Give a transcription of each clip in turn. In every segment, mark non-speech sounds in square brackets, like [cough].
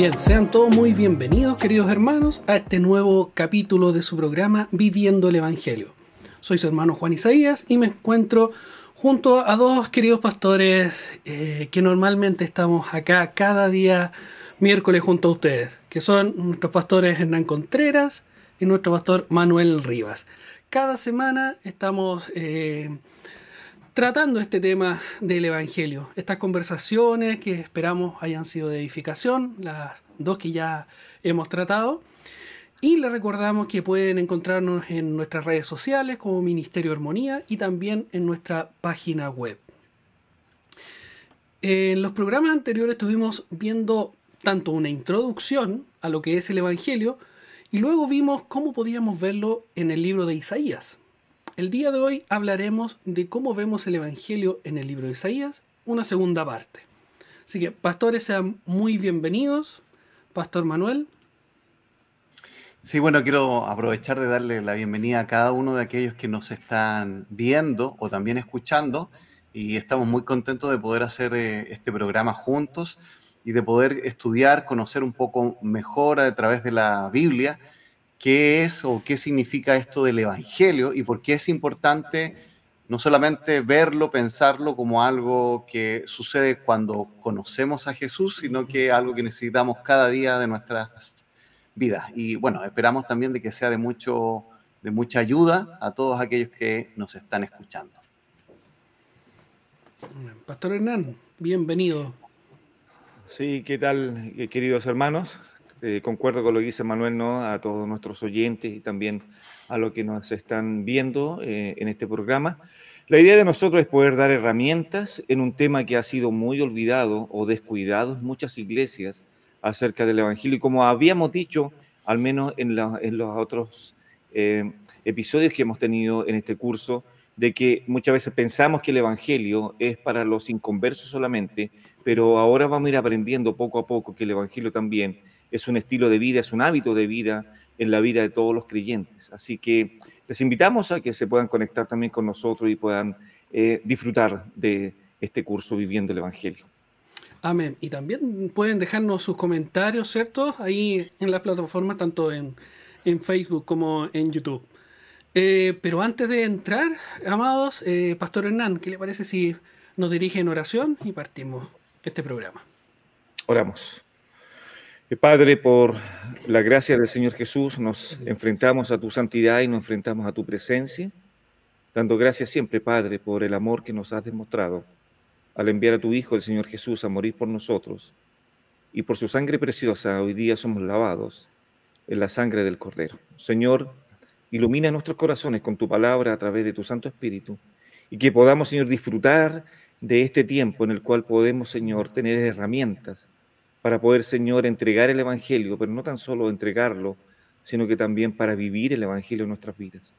Bien, sean todos muy bienvenidos, queridos hermanos, a este nuevo capítulo de su programa Viviendo el Evangelio. Soy su hermano Juan Isaías y me encuentro junto a dos queridos pastores eh, que normalmente estamos acá cada día miércoles junto a ustedes, que son nuestros pastores Hernán Contreras y nuestro pastor Manuel Rivas. Cada semana estamos eh, tratando este tema del Evangelio. Estas conversaciones que esperamos hayan sido de edificación, las dos que ya hemos tratado. Y les recordamos que pueden encontrarnos en nuestras redes sociales como Ministerio Armonía y también en nuestra página web. En los programas anteriores estuvimos viendo tanto una introducción a lo que es el Evangelio y luego vimos cómo podíamos verlo en el libro de Isaías. El día de hoy hablaremos de cómo vemos el Evangelio en el libro de Isaías, una segunda parte. Así que, pastores, sean muy bienvenidos. Pastor Manuel. Sí, bueno, quiero aprovechar de darle la bienvenida a cada uno de aquellos que nos están viendo o también escuchando y estamos muy contentos de poder hacer eh, este programa juntos y de poder estudiar, conocer un poco mejor a través de la Biblia qué es o qué significa esto del Evangelio y por qué es importante no solamente verlo, pensarlo como algo que sucede cuando conocemos a Jesús, sino que algo que necesitamos cada día de nuestras vidas. Y bueno, esperamos también de que sea de, mucho, de mucha ayuda a todos aquellos que nos están escuchando. Pastor Hernán, bienvenido. Sí, ¿qué tal, queridos hermanos? Eh, concuerdo con lo que dice Manuel, ¿no? a todos nuestros oyentes y también a los que nos están viendo eh, en este programa. La idea de nosotros es poder dar herramientas en un tema que ha sido muy olvidado o descuidado en muchas iglesias acerca del Evangelio. Y como habíamos dicho, al menos en, los otros eh, episodios que hemos tenido en este curso, de que muchas veces pensamos que el Evangelio es para los inconversos solamente, pero ahora vamos a ir aprendiendo poco a poco que el Evangelio también es un estilo de vida, es un hábito de vida en la vida de todos los creyentes. Así que les invitamos a que se puedan conectar también con nosotros y puedan eh, disfrutar de este curso Viviendo el Evangelio. Amén. Y también pueden dejarnos sus comentarios, ¿cierto? Ahí en la plataforma, tanto en, Facebook como en YouTube. Eh, pero antes de entrar, amados, eh, Pastor Hernán, ¿qué le parece si nos dirige en oración y partimos este programa? Oramos. Padre, por la gracia del Señor Jesús, nos enfrentamos a tu santidad y nos enfrentamos a tu presencia, dando gracias siempre, Padre, por el amor que nos has demostrado al enviar a tu Hijo, el Señor Jesús, a morir por nosotros. Y por su sangre preciosa hoy día somos lavados en la sangre del Cordero. Señor, ilumina nuestros corazones con tu palabra a través de tu Santo Espíritu y que podamos, Señor, disfrutar de este tiempo en el cual podemos, Señor, tener herramientas para poder, Señor, entregar el Evangelio, pero no tan solo entregarlo, sino que también para vivir el Evangelio en nuestras vidas.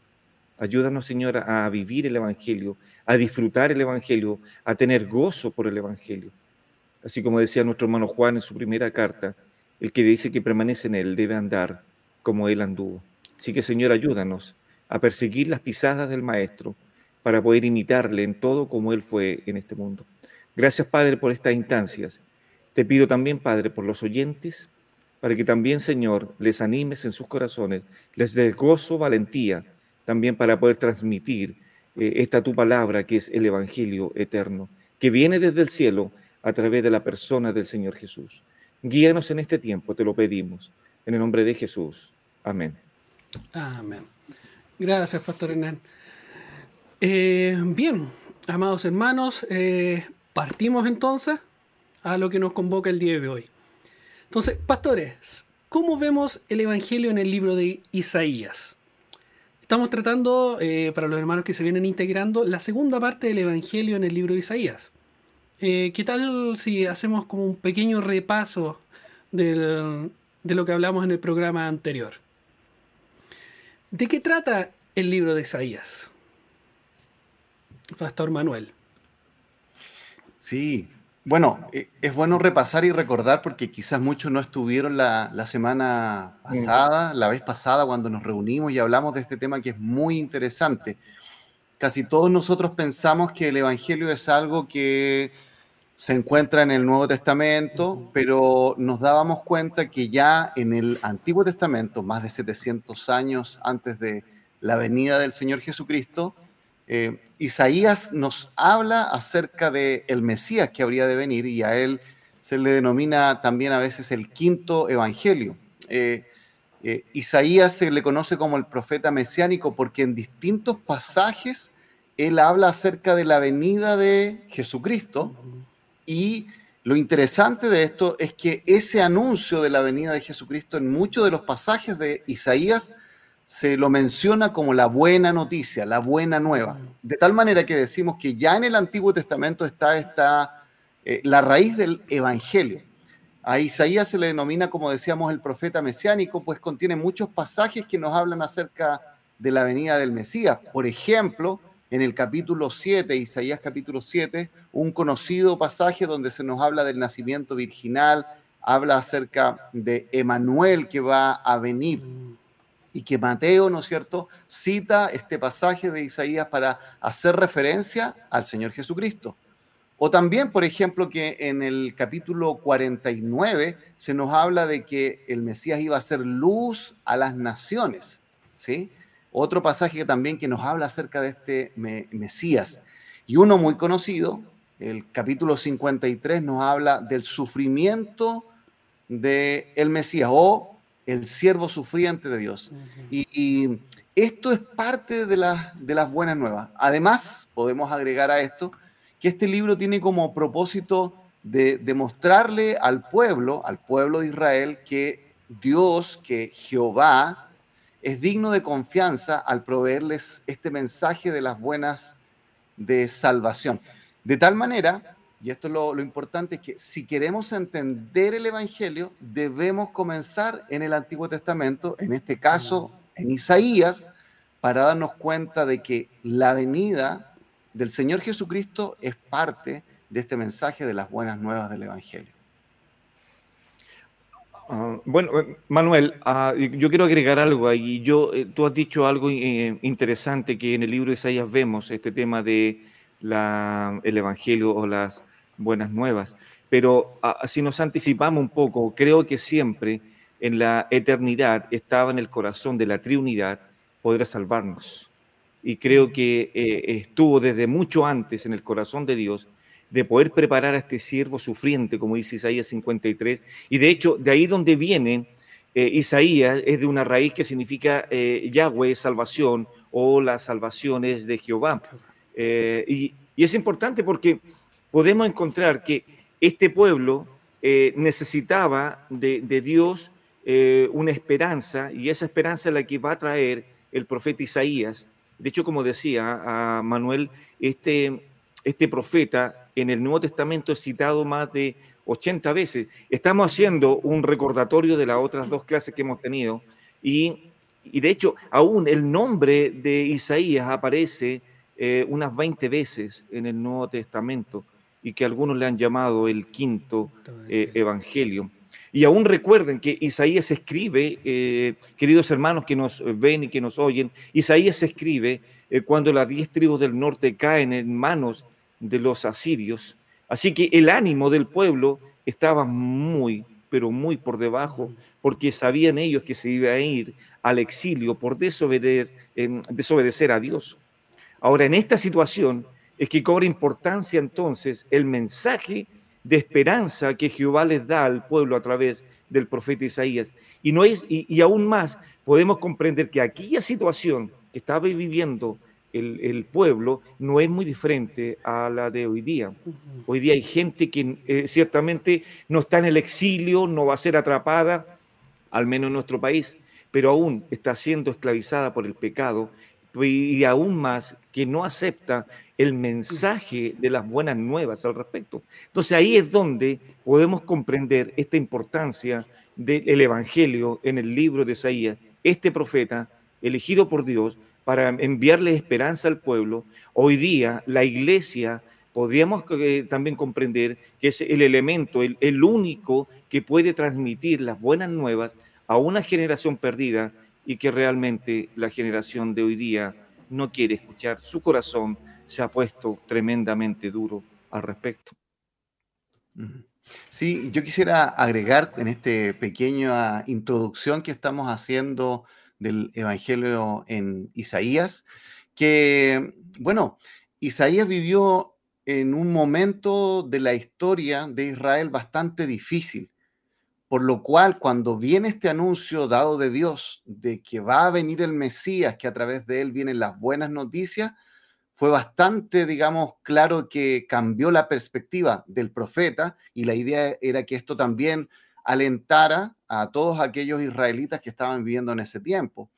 Ayúdanos, Señor, a vivir el Evangelio, a disfrutar el Evangelio, a tener gozo por el Evangelio. Así como decía nuestro hermano Juan en su primera carta, el que dice que permanece en él debe andar como él anduvo. Así que, Señor, ayúdanos a perseguir las pisadas del Maestro para poder imitarle en todo como él fue en este mundo. Gracias, Padre, por estas instancias te pido también, Padre, por los oyentes, para que también, Señor, les animes en sus corazones, les des gozo, valentía, también para poder transmitir eh, esta tu palabra, que es el Evangelio eterno, que viene desde el cielo a través de la persona del Señor Jesús. Guíanos en este tiempo, te lo pedimos, en el nombre de Jesús. Amén. Amén. Gracias, Pastor Hernán. Eh, bien, amados hermanos, eh, partimos entonces a lo que nos convoca el día de hoy. Entonces, pastores, ¿cómo vemos el Evangelio en el libro de Isaías? Estamos tratando, eh, para los hermanos que se vienen integrando, la segunda parte del Evangelio en el libro de Isaías. Eh, ¿Qué tal si hacemos como un pequeño repaso de lo que hablamos en el programa anterior? ¿De qué trata el libro de Isaías? Pastor Manuel. Sí, bueno, eh, es bueno repasar y recordar porque quizás muchos no estuvieron la, la, semana pasada, la vez pasada cuando nos reunimos y hablamos de este tema que es muy interesante. Casi todos nosotros pensamos que el Evangelio es algo que se encuentra en el Nuevo Testamento, pero nos dábamos cuenta que ya en el Antiguo Testamento, más de 700 años antes de la venida del Señor Jesucristo, eh, Isaías nos habla acerca del el Mesías que habría de venir y a él se le denomina también a veces el quinto evangelio. Eh, eh, Isaías se le conoce como el profeta mesiánico porque en distintos pasajes él habla acerca de la venida de Jesucristo y lo interesante de esto es que ese anuncio de la venida de Jesucristo en muchos de los pasajes de Isaías se lo menciona como la buena noticia, la buena nueva. De tal manera que decimos que ya en el Antiguo Testamento está esta, eh, la raíz del Evangelio. A Isaías se le denomina, como decíamos, el profeta mesiánico, pues contiene muchos pasajes que nos hablan acerca de la venida del Mesías. Por ejemplo, en el capítulo 7, Isaías capítulo 7, un conocido pasaje donde se nos habla del nacimiento virginal, habla acerca de Emanuel que va a venir y que Mateo, ¿no es cierto?, cita este pasaje de Isaías para hacer referencia al Señor Jesucristo. O también, por ejemplo, que en el capítulo 49 se nos habla de que el Mesías iba a ser luz a las naciones, ¿sí? Otro pasaje también que nos habla acerca de este Mesías. Y uno muy conocido, el capítulo 53, nos habla del sufrimiento del el Mesías el siervo sufriente de Dios. y, esto es parte de, de las buenas nuevas. Además, podemos agregar a esto que este libro tiene como propósito de demostrarle al pueblo, al pueblo de Israel, que Dios, que Jehová, es digno de confianza al proveerles este mensaje de las buenas de salvación. De tal manera, y esto es lo, importante, es que si queremos entender el Evangelio, debemos comenzar en el Antiguo Testamento, en este caso en Isaías, para darnos cuenta de que la venida del Señor Jesucristo es parte de este mensaje de las buenas nuevas del Evangelio. Ah, bueno, eh, Manuel, ah, yo quiero agregar algo ahí. Eh, tú has dicho algo eh, interesante que en el libro de Isaías vemos, este tema de la, el Evangelio o las buenas nuevas. Pero si nos anticipamos un poco, creo que siempre en la eternidad estaba en el corazón de la Trinidad poder salvarnos. Y creo que estuvo desde mucho antes en el corazón de Dios de poder preparar a este siervo sufriente, como dice Isaías 53. Y de hecho, de ahí donde viene eh, Isaías, es de una raíz que significa eh, Yahweh, salvación, o la salvación es de Jehová. Eh, y, es importante porque podemos encontrar que este pueblo necesitaba de, de Dios una esperanza, y esa esperanza es la que va a traer el profeta Isaías. De hecho, como decía a Manuel, este, este profeta en el Nuevo Testamento es citado más de 80 veces. Estamos haciendo un recordatorio de las otras dos clases que hemos tenido y, de hecho aún el nombre de Isaías aparece eh, unas 20 veces en el Nuevo Testamento y que algunos le han llamado el quinto eh, evangelio. Y aún recuerden que Isaías escribe, eh, queridos hermanos que nos ven y que nos oyen, Isaías escribe cuando las diez tribus del norte caen en manos de los asirios. Así que el ánimo del pueblo estaba muy, pero muy por debajo, porque sabían ellos que se iba a ir al exilio por desobedecer, desobedecer a Dios. Ahora, en esta situación es que cobra importancia entonces el mensaje de esperanza que Jehová les da al pueblo a través del profeta Isaías. Y, no es, y, y aún más podemos comprender que aquella situación que estaba viviendo el, pueblo no es muy diferente a la de hoy día. Hoy día hay gente que eh, ciertamente no está en el exilio, no va a ser atrapada, al menos en nuestro país, pero aún está siendo esclavizada por el pecado y aún más que no acepta el mensaje de las buenas nuevas al respecto. Entonces ahí es donde podemos comprender esta importancia del Evangelio en el libro de Isaías. Este profeta elegido por Dios para enviarle esperanza al pueblo, hoy día la iglesia podríamos eh, también comprender que es el elemento, el, el único que puede transmitir las buenas nuevas a una generación perdida y que realmente la generación de hoy día no quiere escuchar. Su corazón se ha puesto tremendamente duro al respecto. Sí, yo quisiera agregar en esta pequeña introducción que estamos haciendo del Evangelio en Isaías, que, bueno, Isaías vivió en un momento de la historia de Israel bastante difícil, por lo cual cuando viene este anuncio dado de Dios de que va a venir el Mesías, que a través de él vienen las buenas noticias, fue bastante, digamos, claro que cambió la perspectiva del profeta y la idea era que esto también alentara a todos aquellos israelitas que estaban viviendo en ese tiempo.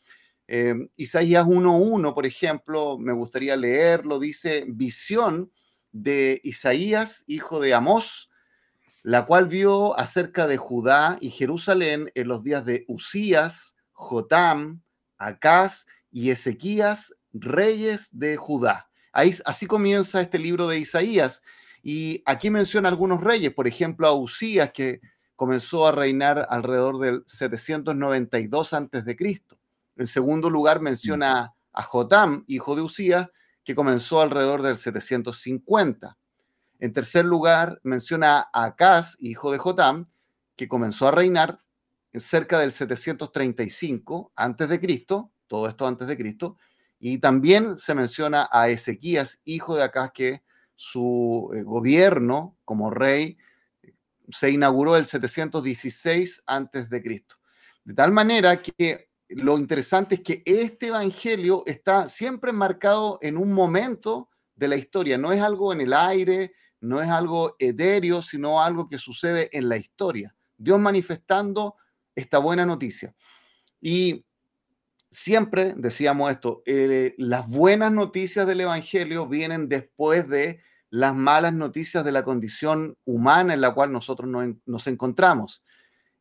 Eh, Isaías 1.1, por ejemplo, me gustaría leerlo, dice, visión de Isaías, hijo de Amós, la cual vio acerca de Judá y Jerusalén en los días de Usías, Jotam, Acaz y Ezequías, reyes de Judá así comienza este libro de Isaías. Y aquí menciona algunos reyes, por ejemplo, a Usías, que comenzó a reinar alrededor del 792 a.C. En segundo lugar, menciona a Jotam, hijo de Usías, que comenzó alrededor del 750. En tercer lugar, menciona a Acaz, hijo de Jotam, que comenzó a reinar cerca del 735 antes de Cristo, todo esto antes de Cristo, y también se menciona a Ezequías, hijo de Acaz, que su eh, gobierno como rey se inauguró el 716 antes de Cristo. De tal manera que lo interesante es que este evangelio está siempre marcado en un momento de la historia, no es algo en el aire, no es algo etéreo, sino algo que sucede en la historia. Dios manifestando esta buena noticia. Y siempre decíamos esto, eh, las buenas noticias del Evangelio vienen después de las malas noticias de la condición humana en la cual nosotros nos encontramos.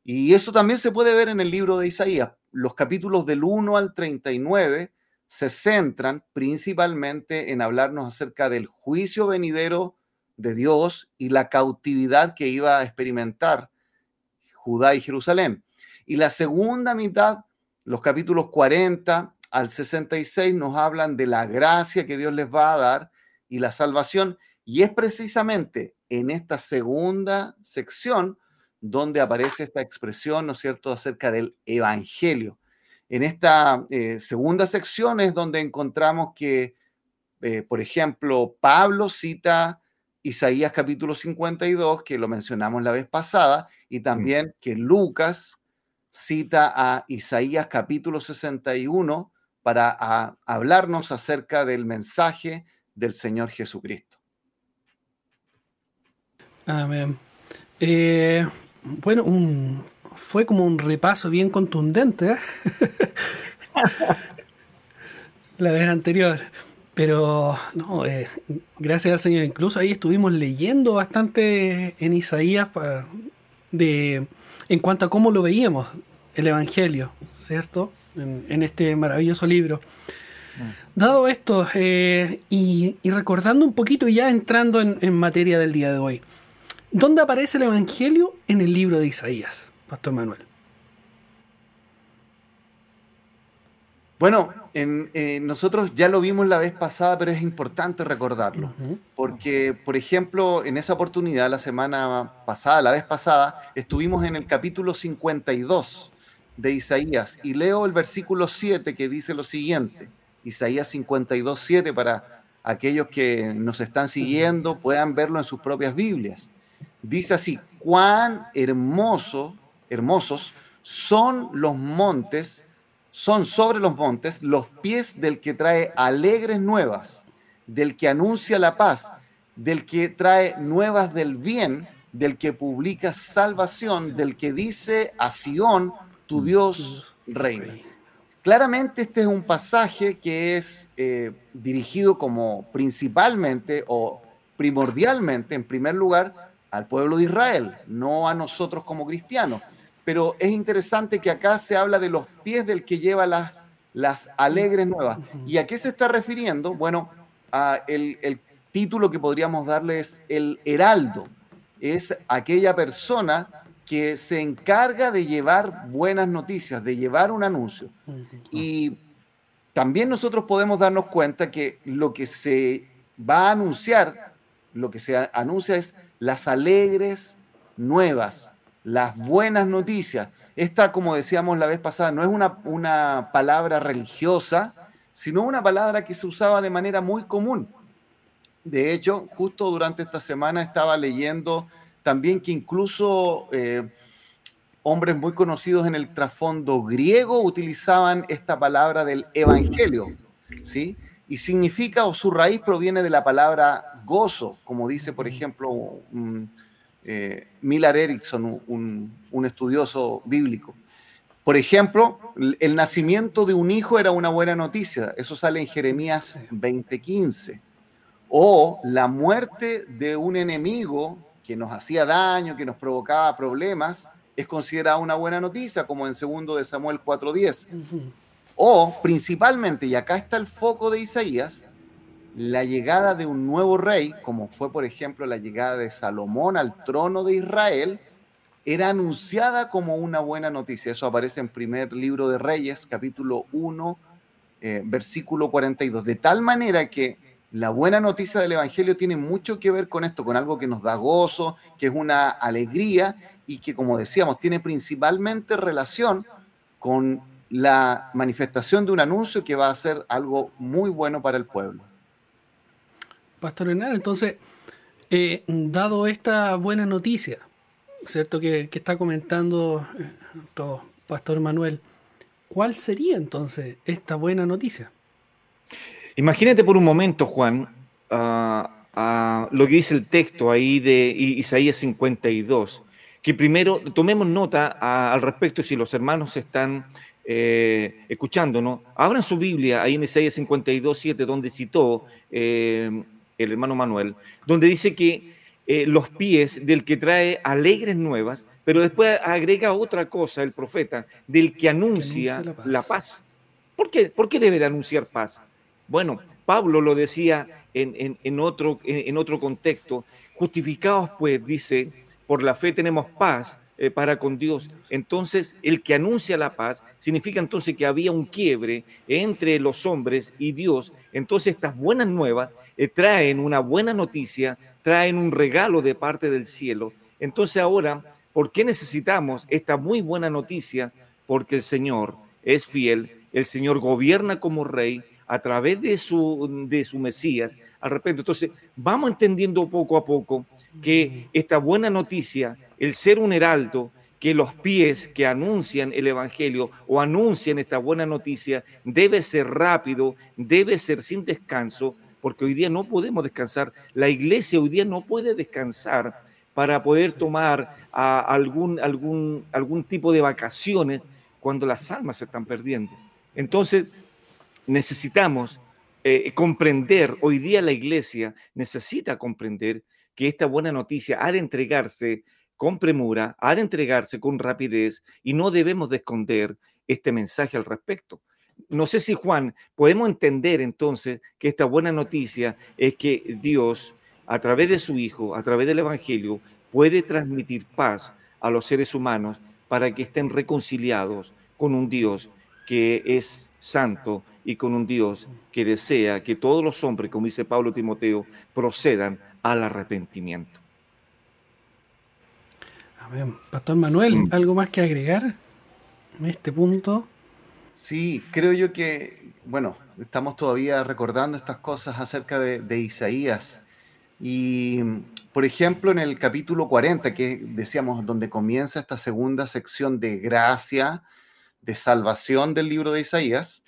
Y eso también se puede ver en el libro de Isaías. Los capítulos del 1 al 39 se centran principalmente en hablarnos acerca del juicio venidero de Dios y la cautividad que iba a experimentar Judá y Jerusalén. Y la segunda mitad los capítulos 40 al 66 nos hablan de la gracia que Dios les va a dar y la salvación. Y es precisamente en esta segunda sección donde aparece esta expresión, ¿no es cierto?, acerca del Evangelio. En esta eh, segunda sección es donde encontramos que, eh, por ejemplo, Pablo cita Isaías capítulo 52, que lo mencionamos la vez pasada, y también que Lucas cita a Isaías capítulo 61 para hablarnos acerca del mensaje del Señor Jesucristo. Amén. Eh, bueno, fue como un repaso bien contundente ¿eh? [laughs] la vez anterior. Pero no, eh, gracias al Señor. Incluso ahí estuvimos leyendo bastante en Isaías para, de en cuanto a cómo lo veíamos el Evangelio, ¿cierto? En, este maravilloso libro. Mm. Dado esto, eh, y, recordando un poquito, ya entrando en, materia del día de hoy, ¿dónde aparece el Evangelio en el libro de Isaías, Pastor Manuel? Bueno, en, eh, nosotros ya lo vimos la vez pasada, pero es importante recordarlo, porque, por ejemplo, en esa oportunidad, la semana pasada, la vez pasada, estuvimos en el capítulo 52 de Isaías. Y leo el versículo 7 que dice lo siguiente, Isaías 52, 7, para aquellos que nos están siguiendo puedan verlo en sus propias Biblias. Dice así, cuán hermoso, hermosos son los montes son sobre los montes los pies del que trae alegres nuevas, del que anuncia la paz, del que trae nuevas del bien, del que publica salvación, del que dice a Sión, tu. Dios reina. Claramente este es un pasaje que es eh, dirigido como principalmente o primordialmente, en primer lugar, al pueblo de Israel, no a nosotros como cristianos pero es interesante que acá se habla de los pies del que lleva las las alegres nuevas. ¿Y a qué se está refiriendo? Bueno, a el, el título que podríamos darle es el heraldo. Es aquella persona que se encarga de llevar buenas noticias, de llevar un anuncio. Y también nosotros podemos darnos cuenta que lo que se va a anunciar, lo que se anuncia es las alegres nuevas, las buenas noticias. Esta, como decíamos la vez pasada, no es una, una palabra religiosa, sino una palabra que se usaba de manera muy común. De hecho, justo durante esta semana estaba leyendo también que incluso eh, hombres muy conocidos en el trasfondo griego utilizaban esta palabra del evangelio, ¿sí? Y significa, o su raíz proviene de la palabra gozo, como dice, por ejemplo, um, Millar Erickson, un, un estudioso bíblico. Por ejemplo, el nacimiento de un hijo era una buena noticia, eso sale en Jeremías 20:15. O la muerte de un enemigo que nos hacía daño, que nos provocaba problemas, es considerada una buena noticia, como en segundo de Samuel 4.10. O principalmente, y acá está el foco de Isaías, la llegada de un nuevo rey, como fue por ejemplo la llegada de Salomón al trono de Israel, era anunciada como una buena noticia. Eso aparece en primer libro de Reyes, capítulo 1, eh, versículo 42. De tal manera que la buena noticia del Evangelio tiene mucho que ver con esto, con algo que nos da gozo, que es una alegría y que, como decíamos, tiene principalmente relación con la manifestación de un anuncio que va a ser algo muy bueno para el pueblo. Pastor Hernán, entonces, eh, dado esta buena noticia, ¿cierto? Que, está comentando eh, Pastor Manuel, ¿cuál sería entonces esta buena noticia? Imagínate por un momento, Juan, lo que dice el texto ahí de Isaías 52, que primero tomemos nota al respecto si los hermanos están eh, escuchándonos. Abran su Biblia ahí en Isaías 52, 7, donde citó eh, el hermano Manuel, donde dice que eh, los pies del que trae alegres nuevas, pero después agrega otra cosa el profeta, del que anuncia, la paz. ¿Por, qué? ¿Por qué debe de anunciar paz? Bueno, Pablo lo decía en, otro, en otro contexto, justificados pues, dice, por la fe tenemos paz eh, para con Dios. Entonces, el que anuncia la paz significa entonces que había un quiebre entre los hombres y Dios. Entonces, estas buenas nuevas eh, traen una buena noticia, traen un regalo de parte del cielo. Entonces, ahora, ¿por qué necesitamos esta muy buena noticia? Porque el Señor es fiel, el Señor gobierna como rey, a través de su, de su Mesías al respecto. Entonces, vamos entendiendo poco a poco que esta buena noticia, el ser un heraldo, que los pies que anuncian el Evangelio o anuncian esta buena noticia debe ser rápido, debe ser sin descanso, porque hoy día no podemos descansar. La iglesia hoy día no puede descansar para poder tomar algún, algún, algún tipo de vacaciones cuando las almas se están perdiendo. Entonces, necesitamos eh, comprender, hoy día la iglesia necesita comprender que esta buena noticia ha de entregarse con premura, ha de entregarse con rapidez y no debemos de esconder este mensaje al respecto. No sé si Juan, podemos entender entonces que esta buena noticia es que Dios, a través de su Hijo, a través del Evangelio, puede transmitir paz a los seres humanos para que estén reconciliados con un Dios que es santo y con un Dios que desea que todos los hombres, como dice Pablo Timoteo, procedan al arrepentimiento. Amén. Pastor Manuel, mm. ¿algo más que agregar en este punto? Sí, creo yo que, bueno, estamos todavía recordando estas cosas acerca de, de Isaías. Y, por ejemplo, en el capítulo 40, que decíamos, donde comienza esta segunda sección de gracia, de salvación del libro de Isaías,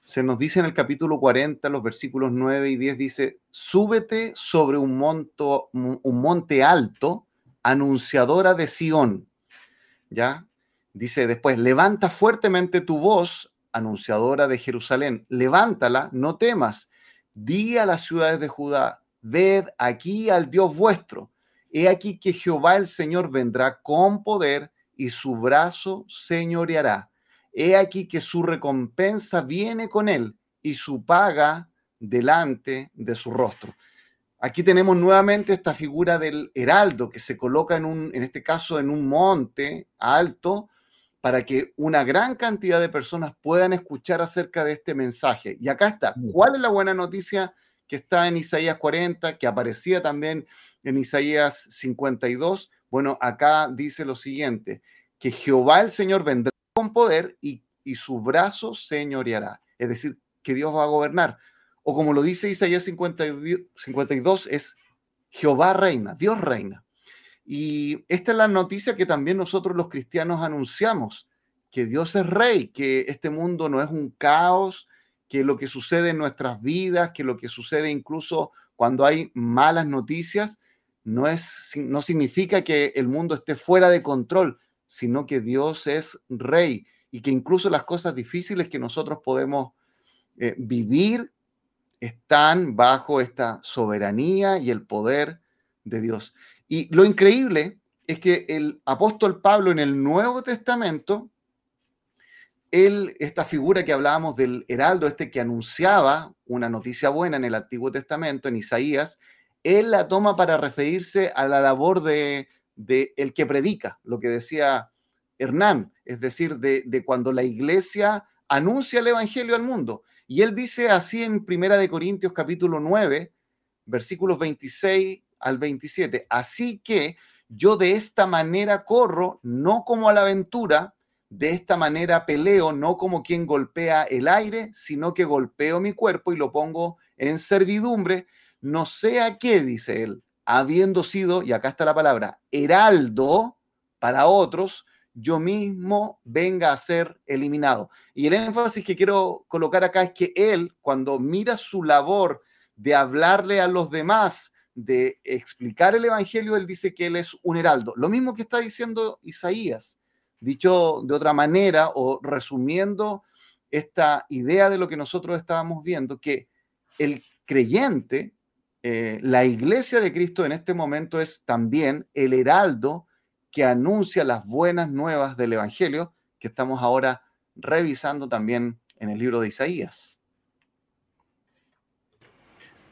se nos dice en el capítulo 40, los versículos 9 y 10, dice, súbete sobre un, monto, un monte alto, anunciadora de Sión. ¿Ya? Dice después, levanta fuertemente tu voz, anunciadora de Jerusalén, levántala, no temas, di a las ciudades de Judá, ved aquí al Dios vuestro. He aquí que Jehová el Señor vendrá con poder y su brazo señoreará he aquí que su recompensa viene con él y su paga delante de su rostro. Aquí tenemos nuevamente esta figura del heraldo que se coloca en un, en este caso, en un monte alto para que una gran cantidad de personas puedan escuchar acerca de este mensaje. Y acá está, ¿cuál es la buena noticia que está en Isaías 40, que aparecía también en Isaías 52? Bueno, acá dice lo siguiente, que Jehová el Señor vendrá con poder y, y su brazo señoreará. Es decir, que Dios va a gobernar. O como lo dice Isaías 52, es Jehová reina, Dios reina. Y esta es la noticia que también nosotros los cristianos anunciamos, que Dios es rey, que este mundo no es un caos, que lo que sucede en nuestras vidas, que lo que sucede incluso cuando hay malas noticias, no, es, no significa que el mundo esté fuera de control, sino que Dios es rey y que incluso las cosas difíciles que nosotros podemos eh, vivir están bajo esta soberanía y el poder de Dios. Y lo increíble es que el apóstol Pablo en el Nuevo Testamento, él, esta figura que hablábamos del heraldo, este que anunciaba una noticia buena en el Antiguo Testamento, en Isaías, él la toma para referirse a la labor de, el que predica, lo que decía Hernán, es decir, de, de, cuando la iglesia anuncia el Evangelio al mundo. Y él dice así en Primera de Corintios capítulo 9, versículos 26 al 27. Así que yo de esta manera corro, no como a la aventura, de esta manera peleo, no como quien golpea el aire, sino que golpeo mi cuerpo y lo pongo en servidumbre, no sea qué, dice él, habiendo sido, y acá está la palabra, heraldo para otros, yo mismo venga a ser eliminado. Y el énfasis que quiero colocar acá es que él, cuando mira su labor de hablarle a los demás, de explicar el Evangelio, él dice que él es un heraldo. Lo mismo que está diciendo Isaías, dicho de otra manera o resumiendo esta idea de lo que nosotros estábamos viendo, que el creyente, eh, la iglesia de Cristo en este momento es también el heraldo que anuncia las buenas nuevas del Evangelio que estamos ahora revisando también en el libro de Isaías.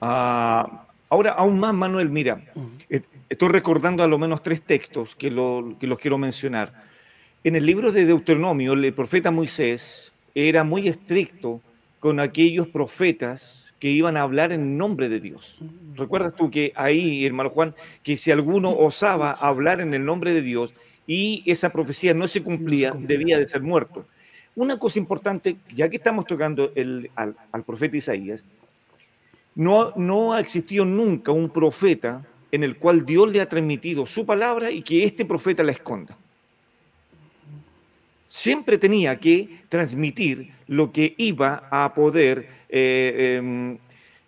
Ah, Ahora, aún más, Manuel, mira, estoy recordando a lo menos tres textos que, que los quiero mencionar. En el libro de Deuteronomio, el profeta Moisés era muy estricto con aquellos profetas que iban a hablar en nombre de Dios. ¿Recuerdas tú que ahí, hermano Juan, que si alguno osaba hablar en el nombre de Dios y esa profecía no se cumplía, debía de ser muerto? Una cosa importante, ya que estamos tocando el, al, al profeta Isaías, no, ha existido nunca un profeta en el cual Dios le ha transmitido su palabra y que este profeta la esconda. Siempre tenía que transmitir lo que iba a poder eh, em,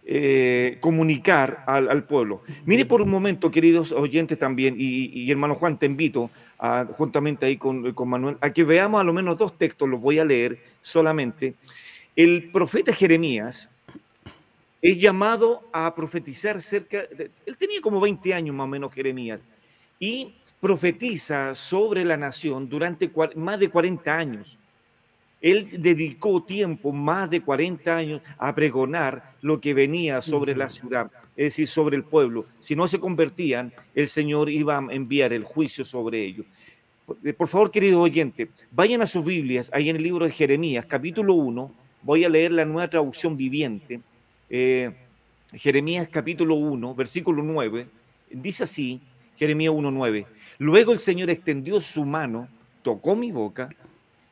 eh, comunicar al, pueblo. Mire por un momento, queridos oyentes también, y, hermano Juan, te invito juntamente ahí con, con Manuel, a que veamos a lo menos dos textos, los voy a leer solamente. El profeta Jeremías, es llamado a profetizar cerca, de, él tenía como 20 años más o menos Jeremías, y profetiza sobre la nación durante más de 40 años. Él dedicó tiempo, más de 40 años, a pregonar lo que venía sobre la ciudad, es decir, sobre el pueblo. Si no se convertían, el Señor iba a enviar el juicio sobre ellos. Por favor, querido oyente, vayan a sus Biblias, ahí en el libro de Jeremías, capítulo 1, voy a leer la nueva traducción viviente. Eh, Jeremías capítulo 1, versículo 9, dice así, Jeremías 1, 9, luego el Señor extendió su mano, tocó mi boca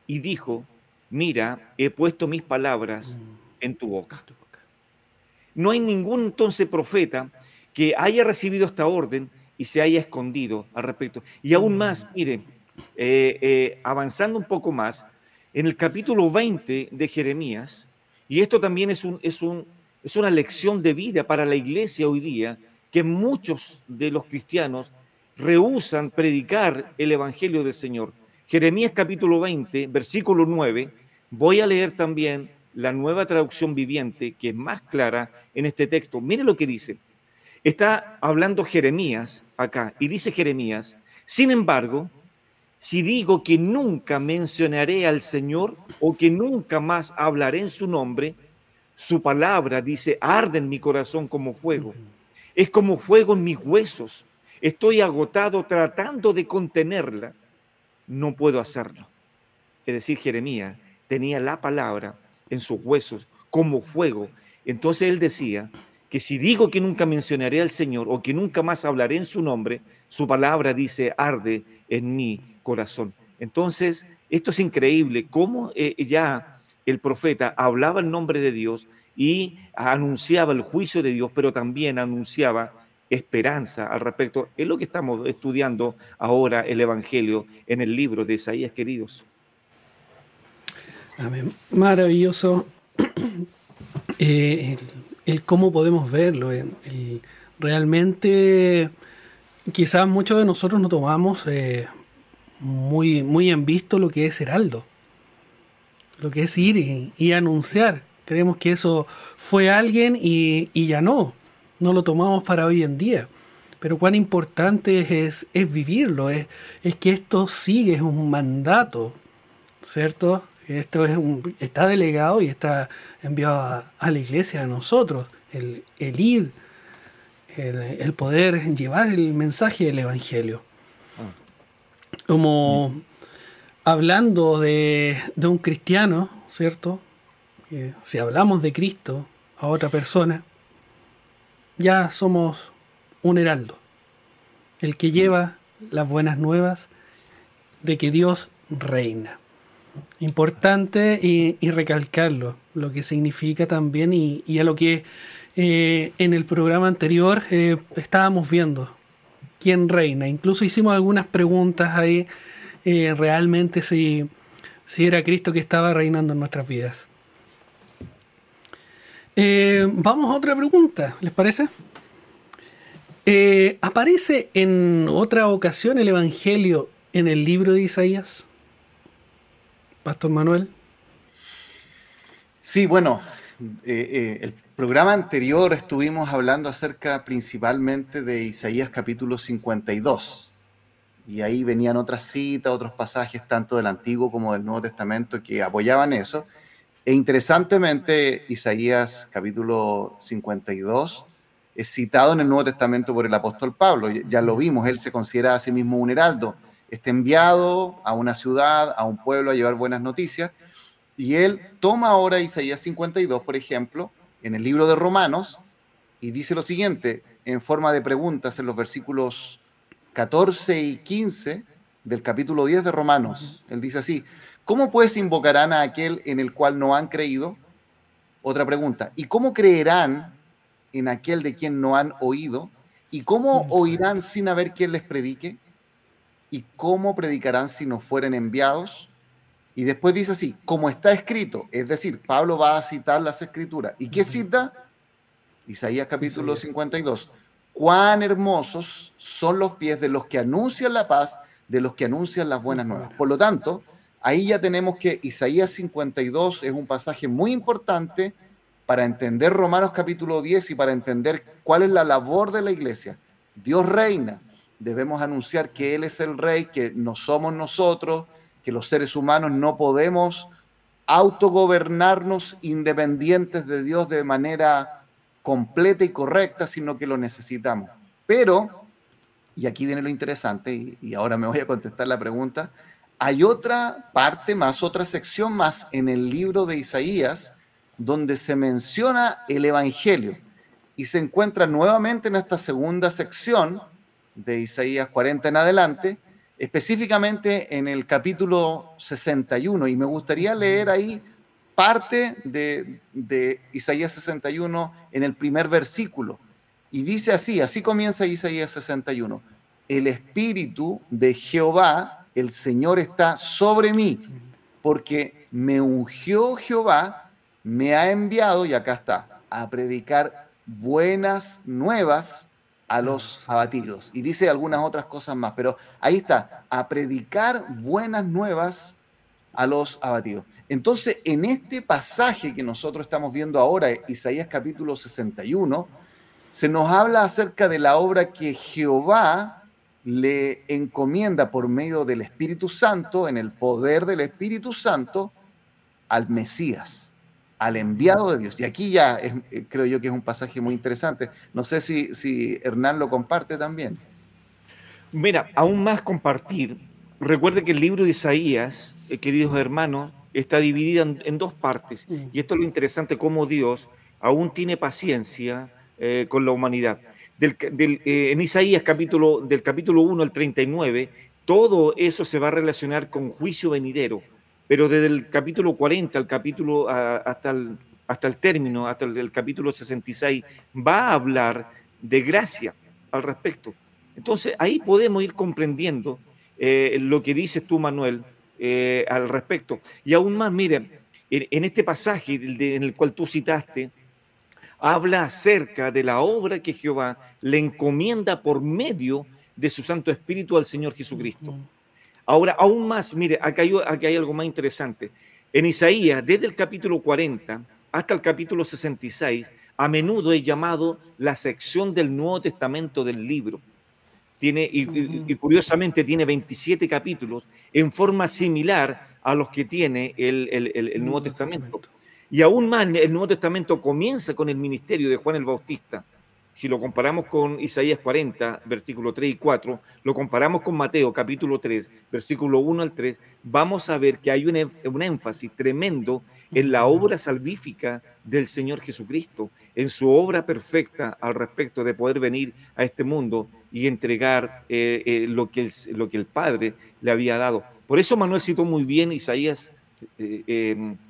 y dijo, mira, he puesto mis palabras en tu boca. No hay ningún entonces profeta que haya recibido esta orden y se haya escondido al respecto. Y aún más, miren, eh, eh, avanzando un poco más, en el capítulo 20 de Jeremías, y esto también es un, es un, es una lección de vida para la iglesia hoy día que muchos de los cristianos rehusan predicar el Evangelio del Señor. Jeremías capítulo 20, versículo 9, voy a leer también la nueva traducción viviente que es más clara en este texto. Mire lo que dice. Está hablando Jeremías acá y dice Jeremías, sin embargo, si digo que nunca mencionaré al Señor o que nunca más hablaré en su nombre, su palabra, dice, arde en mi corazón como fuego. Es como fuego en mis huesos. Estoy agotado tratando de contenerla. No puedo hacerlo. Es decir, Jeremías tenía la palabra en sus huesos como fuego. Entonces él decía que si digo que nunca mencionaré al Señor o que nunca más hablaré en su nombre, su palabra dice, arde en mi corazón. Entonces, esto es increíble, cómo eh, ya el profeta hablaba el nombre de Dios y anunciaba el juicio de Dios, pero también anunciaba esperanza al respecto. Es lo que estamos estudiando ahora el Evangelio en el libro de Isaías, queridos. Amén. Maravilloso eh, el, cómo podemos verlo. realmente, quizás muchos de nosotros no tomamos eh, muy, muy en visto lo que es heraldo, lo que es ir y, anunciar. Creemos que eso fue alguien y, ya no, no lo tomamos para hoy en día. Pero cuán importante es, es vivirlo, es, es que esto sigue, es un mandato, ¿cierto? Esto es un, está delegado y está enviado a, la iglesia, a nosotros, el, el ir, el, el, poder llevar el mensaje del Evangelio como hablando de, un cristiano, ¿cierto? si hablamos de Cristo a otra persona, ya somos un heraldo, el que lleva las buenas nuevas de que Dios reina. Importante y, recalcarlo, lo que significa también y, a lo que eh, en el programa anterior eh, estábamos viendo, quién reina. Incluso hicimos algunas preguntas ahí eh, realmente si, si, era Cristo que estaba reinando en nuestras vidas. Eh, vamos a otra pregunta, ¿les parece? Eh, ¿Aparece en otra ocasión el Evangelio en el libro de Isaías? Pastor Manuel. Sí, bueno, el programa anterior estuvimos hablando acerca principalmente de Isaías capítulo 52. Y ahí venían otras citas, otros pasajes, tanto del Antiguo como del Nuevo Testamento, que apoyaban eso. E interesantemente, Isaías capítulo 52 es citado en el Nuevo Testamento por el apóstol Pablo. Ya lo vimos, él se considera a sí mismo un heraldo. Está enviado a una ciudad, a un pueblo, a llevar buenas noticias. Y él toma ahora Isaías 52, por ejemplo, en el libro de Romanos y dice lo siguiente en forma de preguntas en los versículos 14 y 15 del capítulo 10 de Romanos. Él dice así, ¿cómo pues invocarán a aquel en el cual no han creído? Otra pregunta, ¿y cómo creerán en aquel de quien no han oído? ¿Y cómo oirán sin haber quien les predique? ¿Y cómo predicarán si no fueren enviados? Y después dice así, como está escrito, es decir, Pablo va a citar las escrituras. ¿Y qué cita? Isaías capítulo 52. Cuán hermosos son los pies de los que anuncian la paz, de los que anuncian las buenas nuevas. Por lo tanto, ahí ya tenemos que Isaías 52 es un pasaje muy importante para entender Romanos capítulo 10 y para entender cuál es la labor de la iglesia. Dios reina. Debemos anunciar que Él es el rey, que no somos nosotros, que los seres humanos no podemos autogobernarnos independientes de Dios de manera completa y correcta, sino que lo necesitamos. Pero, y aquí viene lo interesante, y, ahora me voy a contestar la pregunta, hay otra parte más, otra sección más en el libro de Isaías, donde se menciona el Evangelio y se encuentra nuevamente en esta segunda sección de Isaías 40 en adelante, específicamente en el capítulo 61, y me gustaría leer ahí parte de, Isaías 61 en el primer versículo. Y dice así, así comienza Isaías 61. El Espíritu de Jehová, el Señor está sobre mí, porque me ungió Jehová, me ha enviado, y acá está, a predicar buenas nuevas a los abatidos. Y dice algunas otras cosas más, pero ahí está, a predicar buenas nuevas a los abatidos. Entonces, en este pasaje que nosotros estamos viendo ahora, Isaías capítulo 61, se nos habla acerca de la obra que Jehová le encomienda por medio del Espíritu Santo, en el poder del Espíritu Santo, al Mesías, al enviado de Dios. Y aquí ya eh, creo yo que es un pasaje muy interesante. No sé si, si Hernán lo comparte también. Mira, aún más compartir. Recuerde que el libro de Isaías, eh, queridos hermanos, está dividido en, dos partes. Y esto es lo interesante, cómo Dios aún tiene paciencia eh, con la humanidad. En Isaías capítulo, del capítulo 1 al 39, todo eso se va a relacionar con juicio venidero pero desde el capítulo 40 al capítulo, hasta, el, hasta el término, hasta el, capítulo 66, va a hablar de gracia al respecto. Entonces ahí podemos ir comprendiendo eh, lo que dices tú, Manuel, eh, al respecto. Y aún más, miren, en, este pasaje en el cual tú citaste, habla acerca de la obra que Jehová le encomienda por medio de su Santo Espíritu al Señor Jesucristo. Ahora, aún más, mire, acá hay, hay algo más interesante. En Isaías, desde el capítulo 40 hasta el capítulo 66, a menudo es llamado la sección del Nuevo Testamento del libro. Tiene, y, curiosamente tiene 27 capítulos en forma similar a los que tiene el, el Nuevo Testamento. Y aún más, el Nuevo Testamento comienza con el ministerio de Juan el Bautista si lo comparamos con Isaías 40, versículo 3 y 4, lo comparamos con Mateo capítulo 3, versículo 1 al 3, vamos a ver que hay un, un énfasis tremendo en la obra salvífica del Señor Jesucristo, en su obra perfecta al respecto de poder venir a este mundo y entregar eh, eh, lo, que el, lo que el Padre le había dado. Por eso Manuel citó muy bien Isaías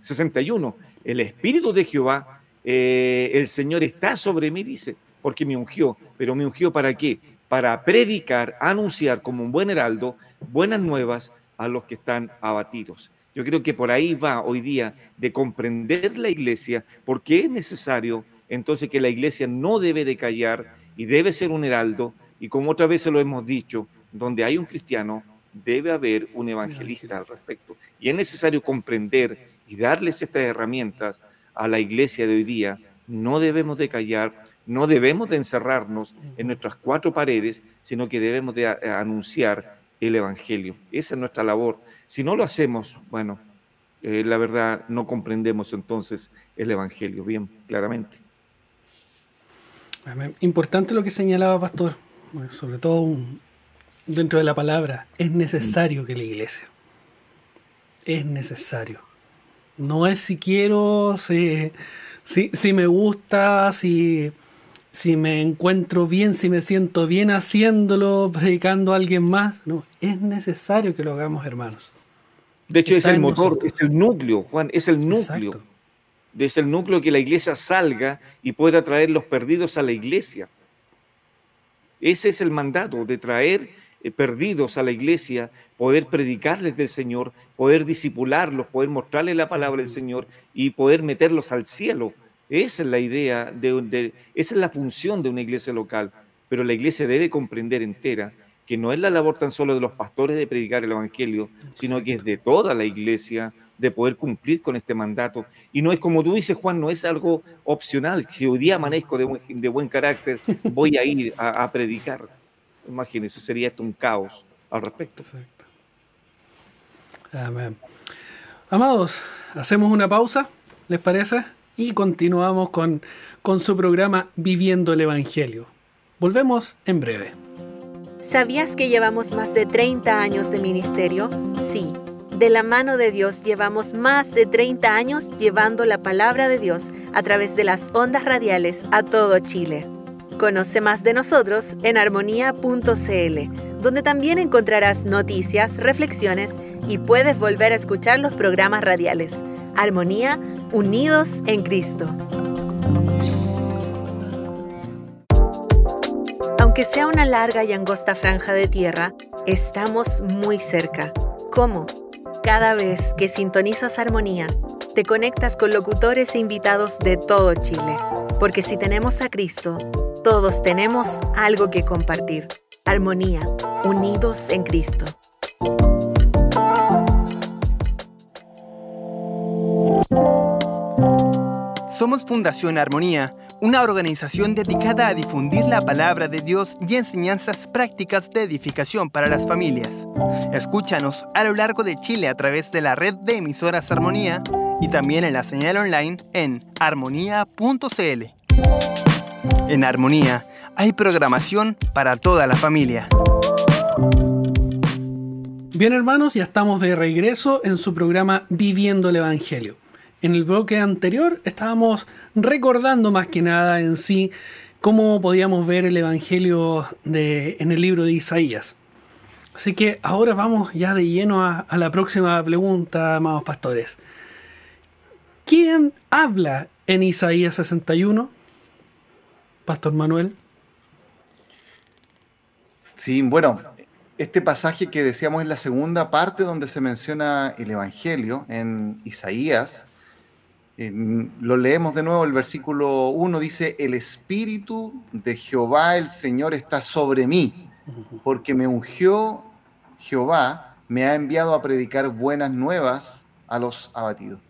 61, eh, el Espíritu de Jehová, el Señor está sobre mí, dice porque me ungió. Pero me ungió para qué? Para predicar, anunciar como un buen heraldo buenas nuevas a los que están abatidos. Yo creo que por ahí va hoy día de comprender la iglesia, porque es necesario entonces que la iglesia no debe de callar y debe ser un heraldo, y como otra vez se lo hemos dicho, donde hay un cristiano, debe haber un evangelista al respecto. Y es necesario comprender y darles estas herramientas a la iglesia de hoy día. No debemos de callar, no debemos de encerrarnos en nuestras cuatro paredes, sino que debemos de eh, anunciar el Evangelio. Esa es nuestra labor. Si no lo hacemos, bueno, eh, la verdad no comprendemos entonces el Evangelio bien claramente. Importante lo que señalaba Pastor, sobre todo dentro de la palabra, es necesario que la iglesia, es necesario. No es si quiero, si, si me gusta, si si me encuentro bien, si me siento bien haciéndolo, predicando a alguien más. No, es necesario que lo hagamos, hermanos. De hecho, es el motor, es el núcleo, Juan, es el núcleo. Es el núcleo que la iglesia salga y pueda traer los perdidos a la iglesia. Ese es el mandato, de traer perdidos a la iglesia, poder predicarles del Señor, poder disipularlos, poder mostrarles la palabra del Señor y poder meterlos al cielo esa es la idea, de, esa es la función de una iglesia local, pero la iglesia debe comprender entera que no es la labor tan solo de los pastores de predicar el Evangelio, sino que es de toda la iglesia de poder cumplir con este mandato. Y no es como tú dices, Juan, no es algo opcional. Si hoy día amanezco de buen, carácter, voy a ir a, predicar. Imagínense, sería esto un caos al respecto. Exacto. Amén. Amados, hacemos una pausa, ¿les parece? y continuamos con, con su programa Viviendo el Evangelio. Volvemos en breve. ¿Sabías que llevamos más de 30 años de ministerio? Sí. De la mano de Dios llevamos más de 30 años llevando la palabra de Dios a través de las ondas radiales a todo Chile. Conoce más de nosotros en armonía.cl, donde también encontrarás noticias, reflexiones y puedes volver a escuchar los programas radiales. Armonía, unidos en Cristo. Aunque sea una larga y angosta franja de tierra, estamos muy cerca. ¿Cómo? Cada vez que sintonizas Armonía, te conectas con locutores e invitados de todo Chile. Porque si tenemos a Cristo, todos tenemos algo que compartir. Armonía, unidos en Cristo. Somos Fundación Armonía, una organización dedicada a difundir la palabra de Dios y enseñanzas prácticas de edificación para las familias. Escúchanos a lo largo de Chile a través de la red de emisoras Armonía y también en la señal online en armonía.cl. En Armonía hay programación para toda la familia. Bien hermanos, ya estamos de regreso en su programa Viviendo el Evangelio. En el bloque anterior estábamos recordando más que nada en sí cómo podíamos ver el Evangelio en el libro de Isaías. Así que ahora vamos ya de lleno a, a la próxima pregunta, amados pastores. ¿Quién habla en Isaías 61? Pastor Manuel. Sí, bueno, este pasaje que decíamos es la segunda parte donde se menciona el Evangelio en Isaías. lo leemos de nuevo, el versículo 1 dice, el Espíritu de Jehová el Señor está sobre mí, porque me ungió Jehová, me ha enviado a predicar buenas nuevas a los abatidos.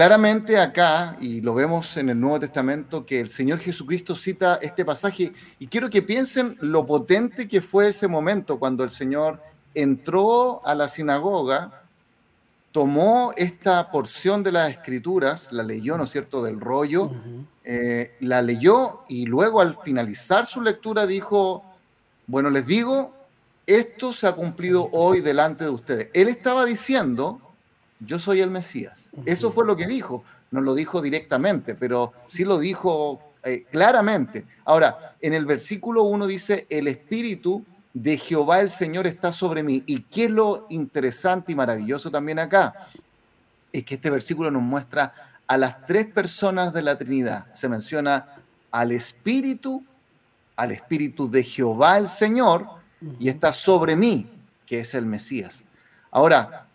Claramente acá, y lo vemos en el Nuevo Testamento, que el Señor Jesucristo cita este pasaje, y quiero que piensen lo potente que fue ese momento cuando el Señor entró a la sinagoga, tomó esta porción de las escrituras, la leyó, ¿no es cierto?, del rollo, eh, la leyó y luego al finalizar su lectura dijo, bueno, les digo, esto se ha cumplido hoy delante de ustedes. Él estaba diciendo yo soy el Mesías. Eso fue lo que dijo. No lo dijo directamente, pero sí lo dijo eh, claramente. Ahora, en el versículo 1 dice, el Espíritu de Jehová el Señor está sobre mí. ¿Y qué es lo interesante y maravilloso también acá? Es que este versículo nos muestra a las tres personas de la Trinidad. Se menciona al Espíritu, al Espíritu de Jehová el Señor, y está sobre mí, que es el Mesías. Ahora,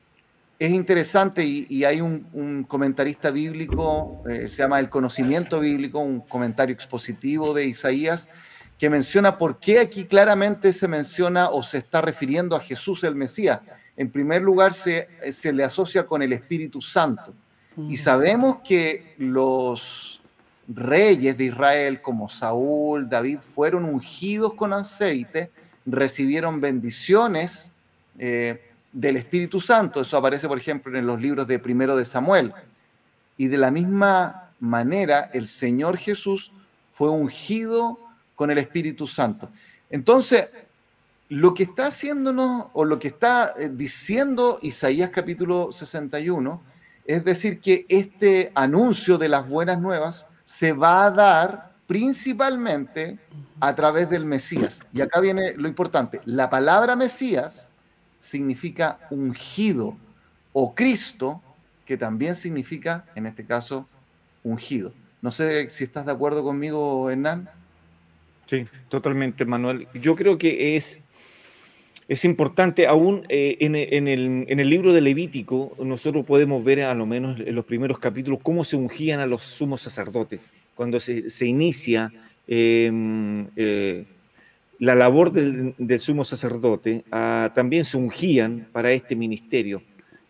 es interesante y, hay un, comentarista bíblico, eh, se llama El Conocimiento Bíblico, un comentario expositivo de Isaías, que menciona por qué aquí claramente se menciona o se está refiriendo a Jesús el Mesías. En primer lugar, se, se le asocia con el Espíritu Santo. Y sabemos que los reyes de Israel, como Saúl, David, fueron ungidos con aceite, recibieron bendiciones. Eh, del Espíritu Santo. Eso aparece, por ejemplo, en los libros de primero de Samuel. Y de la misma manera, el Señor Jesús fue ungido con el Espíritu Santo. Entonces, lo que está haciéndonos, o lo que está eh, diciendo Isaías capítulo 61, es decir, que este anuncio de las buenas nuevas se va a dar principalmente a través del Mesías. Y acá viene lo importante. La palabra Mesías significa ungido, o Cristo, que también significa, en este caso, ungido. No sé si estás de acuerdo conmigo, Hernán. Sí, totalmente, Manuel. Yo creo que es, es importante, aún eh, en, el, libro de Levítico, nosotros podemos ver, a lo menos en los primeros capítulos, cómo se ungían a los sumos sacerdotes. Cuando se, inicia em, eh, la labor del, sumo sacerdote, ah, también se ungían para este ministerio.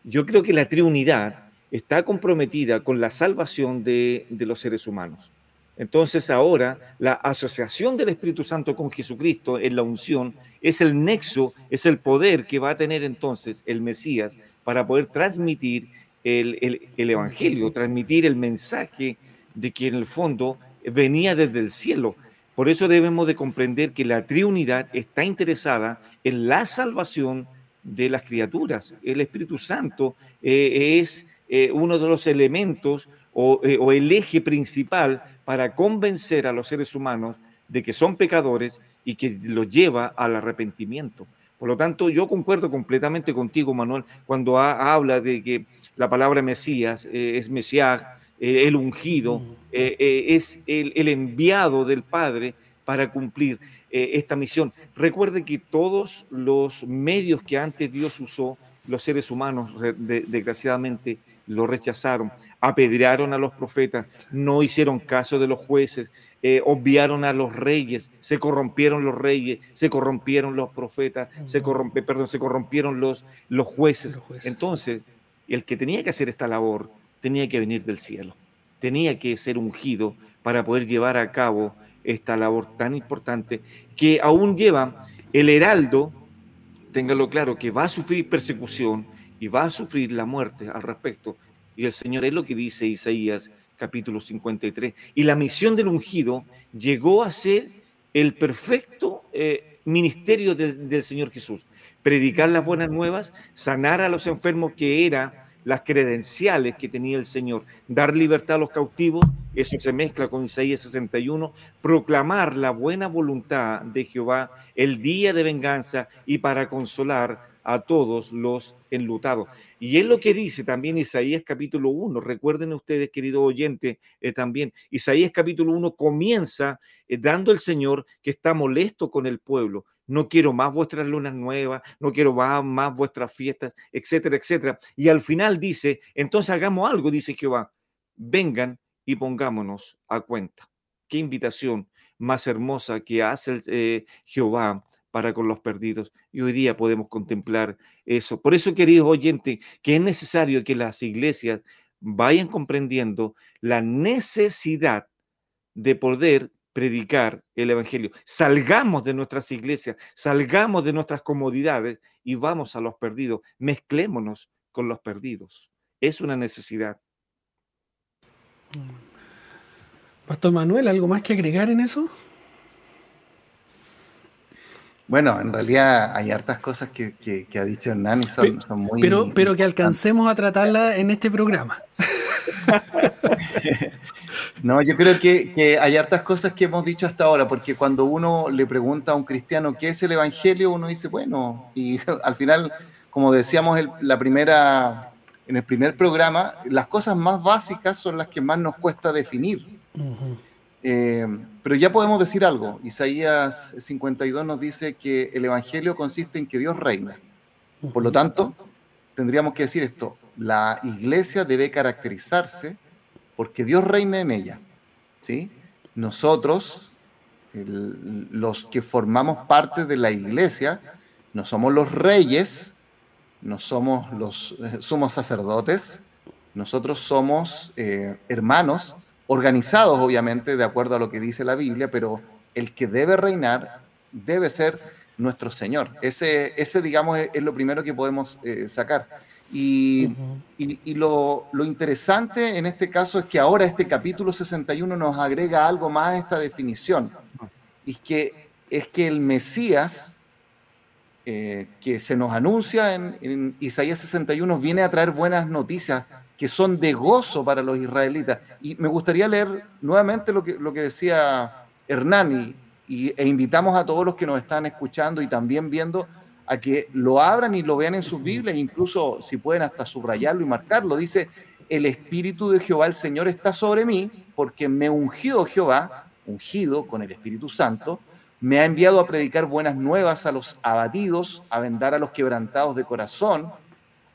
Yo creo que la Trinidad está comprometida con la salvación de, los seres humanos. Entonces ahora la asociación del Espíritu Santo con Jesucristo en la unción es el nexo, es el poder que va a tener entonces el Mesías para poder transmitir el, el Evangelio, transmitir el mensaje de que en el fondo venía desde el cielo. Por eso debemos de comprender que la Trinidad está interesada en la salvación de las criaturas. El Espíritu Santo eh, es eh, uno de los elementos eh, o, el eje principal para convencer a los seres humanos de que son pecadores y que los lleva al arrepentimiento. Por lo tanto, yo concuerdo completamente contigo, Manuel, cuando habla de que la palabra Mesías es Mesías, eh, el ungido, eh, eh, es el, enviado del Padre para cumplir esta misión. Recuerde que todos los medios que antes Dios usó, los seres humanos desgraciadamente lo rechazaron, apedrearon a los profetas, no hicieron caso de los jueces, obviaron a los reyes, se corrompieron los reyes, se corrompieron los profetas, se, perdón, se corrompieron los, los jueces. Entonces, el que tenía que hacer esta labor tenía que venir del cielo. tenía que ser ungido para poder llevar a cabo esta labor tan importante que aún lleva el heraldo, téngalo claro, que va a sufrir persecución y va a sufrir la muerte al respecto. Y el Señor es lo que dice Isaías capítulo 53. Y la misión del ungido llegó a ser el perfecto eh, ministerio del Señor Jesús. Predicar las buenas nuevas, sanar a los enfermos que era las credenciales que tenía el Señor, dar libertad a los cautivos, eso se mezcla con Isaías 61, proclamar la buena voluntad de Jehová el día de venganza y para consolar a todos los enlutados. Y es lo que dice también Isaías capítulo 1. Recuerden ustedes, querido oyente, eh, también Isaías capítulo 1 comienza eh, dando el Señor que está molesto con el pueblo. No quiero más vuestras lunas nuevas, no quiero más, vuestras fiestas, etcétera, etcétera. Y al final dice, entonces hagamos algo, dice Jehová, vengan y pongámonos a cuenta. Qué invitación más hermosa que hace eh, Jehová para con los perdidos. Y hoy día podemos contemplar eso. Por eso, queridos oyentes, que es necesario que las iglesias vayan comprendiendo la necesidad de poder predicar el Evangelio. Salgamos de nuestras iglesias, salgamos de nuestras comodidades y vamos a los perdidos. Mezclémonos con los perdidos. Es una necesidad. Pastor Manuel, ¿algo más que agregar en eso? Bueno, en realidad hay hartas cosas que, ha dicho Hernán y son, muy... Pero, pero que alcancemos a tratarla en este programa. [laughs] no, yo creo que, hay hartas cosas que hemos dicho hasta ahora, porque cuando uno le pregunta a un cristiano qué es el Evangelio, uno dice, bueno, y [laughs] al final, como decíamos en, la primera, en el primer programa, las cosas más básicas son las que más nos cuesta definir. Eh, pero ya podemos decir algo. Isaías 52 nos dice que el Evangelio consiste en que Dios reina. Por lo tanto, tendríamos que decir esto. La iglesia debe caracterizarse porque Dios reina en ella. ¿sí? Nosotros, los que formamos parte de la iglesia, no somos los reyes, no somos los somos sacerdotes, nosotros somos eh, hermanos organizados obviamente de acuerdo a lo que dice la Biblia, pero el que debe reinar debe ser nuestro Señor. Ese, ese digamos, es, lo primero que podemos eh, sacar. Y, lo, interesante en este caso es que ahora este capítulo 61 nos agrega algo más a esta definición, y que es que el Mesías eh, que se nos anuncia en, en Isaías 61 viene a traer buenas noticias que son de gozo para los israelitas. Y me gustaría leer nuevamente lo que, lo que decía Hernán y, e invitamos a todos los que nos están escuchando y también viendo a que lo abran y lo vean en sus Biblias, incluso si pueden hasta subrayarlo y marcarlo. Dice, el Espíritu de Jehová el Señor está sobre mí porque me ungió Jehová, ungido con el Espíritu Santo, me ha enviado a predicar buenas nuevas a los abatidos, a vendar a los quebrantados de corazón,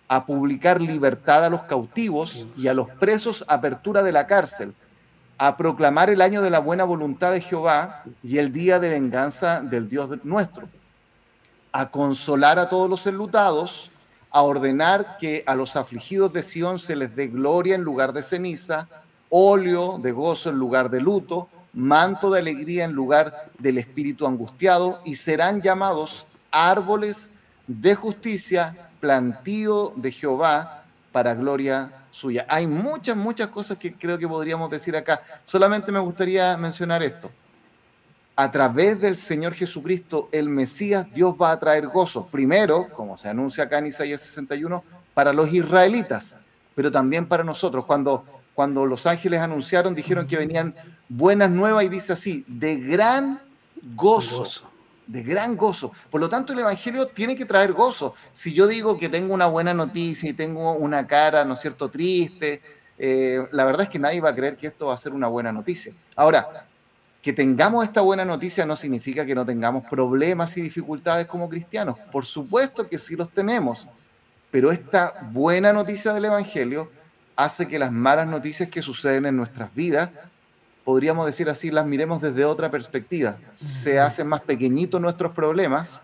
a publicar libertad a los cautivos y a los presos apertura de la cárcel, a proclamar el año de la buena voluntad de Jehová y el día de venganza del Dios nuestro, a consolar a todos los enlutados, a ordenar que a los afligidos de Sión se les dé gloria en lugar de ceniza, óleo de gozo en lugar de luto, manto de alegría en lugar del espíritu angustiado, y serán llamados árboles de justicia plantío de Jehová para gloria suya. Hay muchas, muchas cosas que creo que podríamos decir acá. Solamente me gustaría mencionar esto. A través del Señor Jesucristo, el Mesías, Dios va a traer gozo. Primero, como se anuncia acá en Isaías 61, para los israelitas, pero también para nosotros. Cuando, cuando los ángeles anunciaron, dijeron que venían buenas nuevas y dice así, de gran gozo de gran gozo. Por lo tanto, el Evangelio tiene que traer gozo. Si yo digo que tengo una buena noticia y tengo una cara, ¿no es cierto?, triste, eh, la verdad es que nadie va a creer que esto va a ser una buena noticia. Ahora, que tengamos esta buena noticia no significa que no tengamos problemas y dificultades como cristianos. Por supuesto que sí los tenemos, pero esta buena noticia del Evangelio hace que las malas noticias que suceden en nuestras vidas podríamos decir así, las miremos desde otra perspectiva. Se hacen más pequeñitos nuestros problemas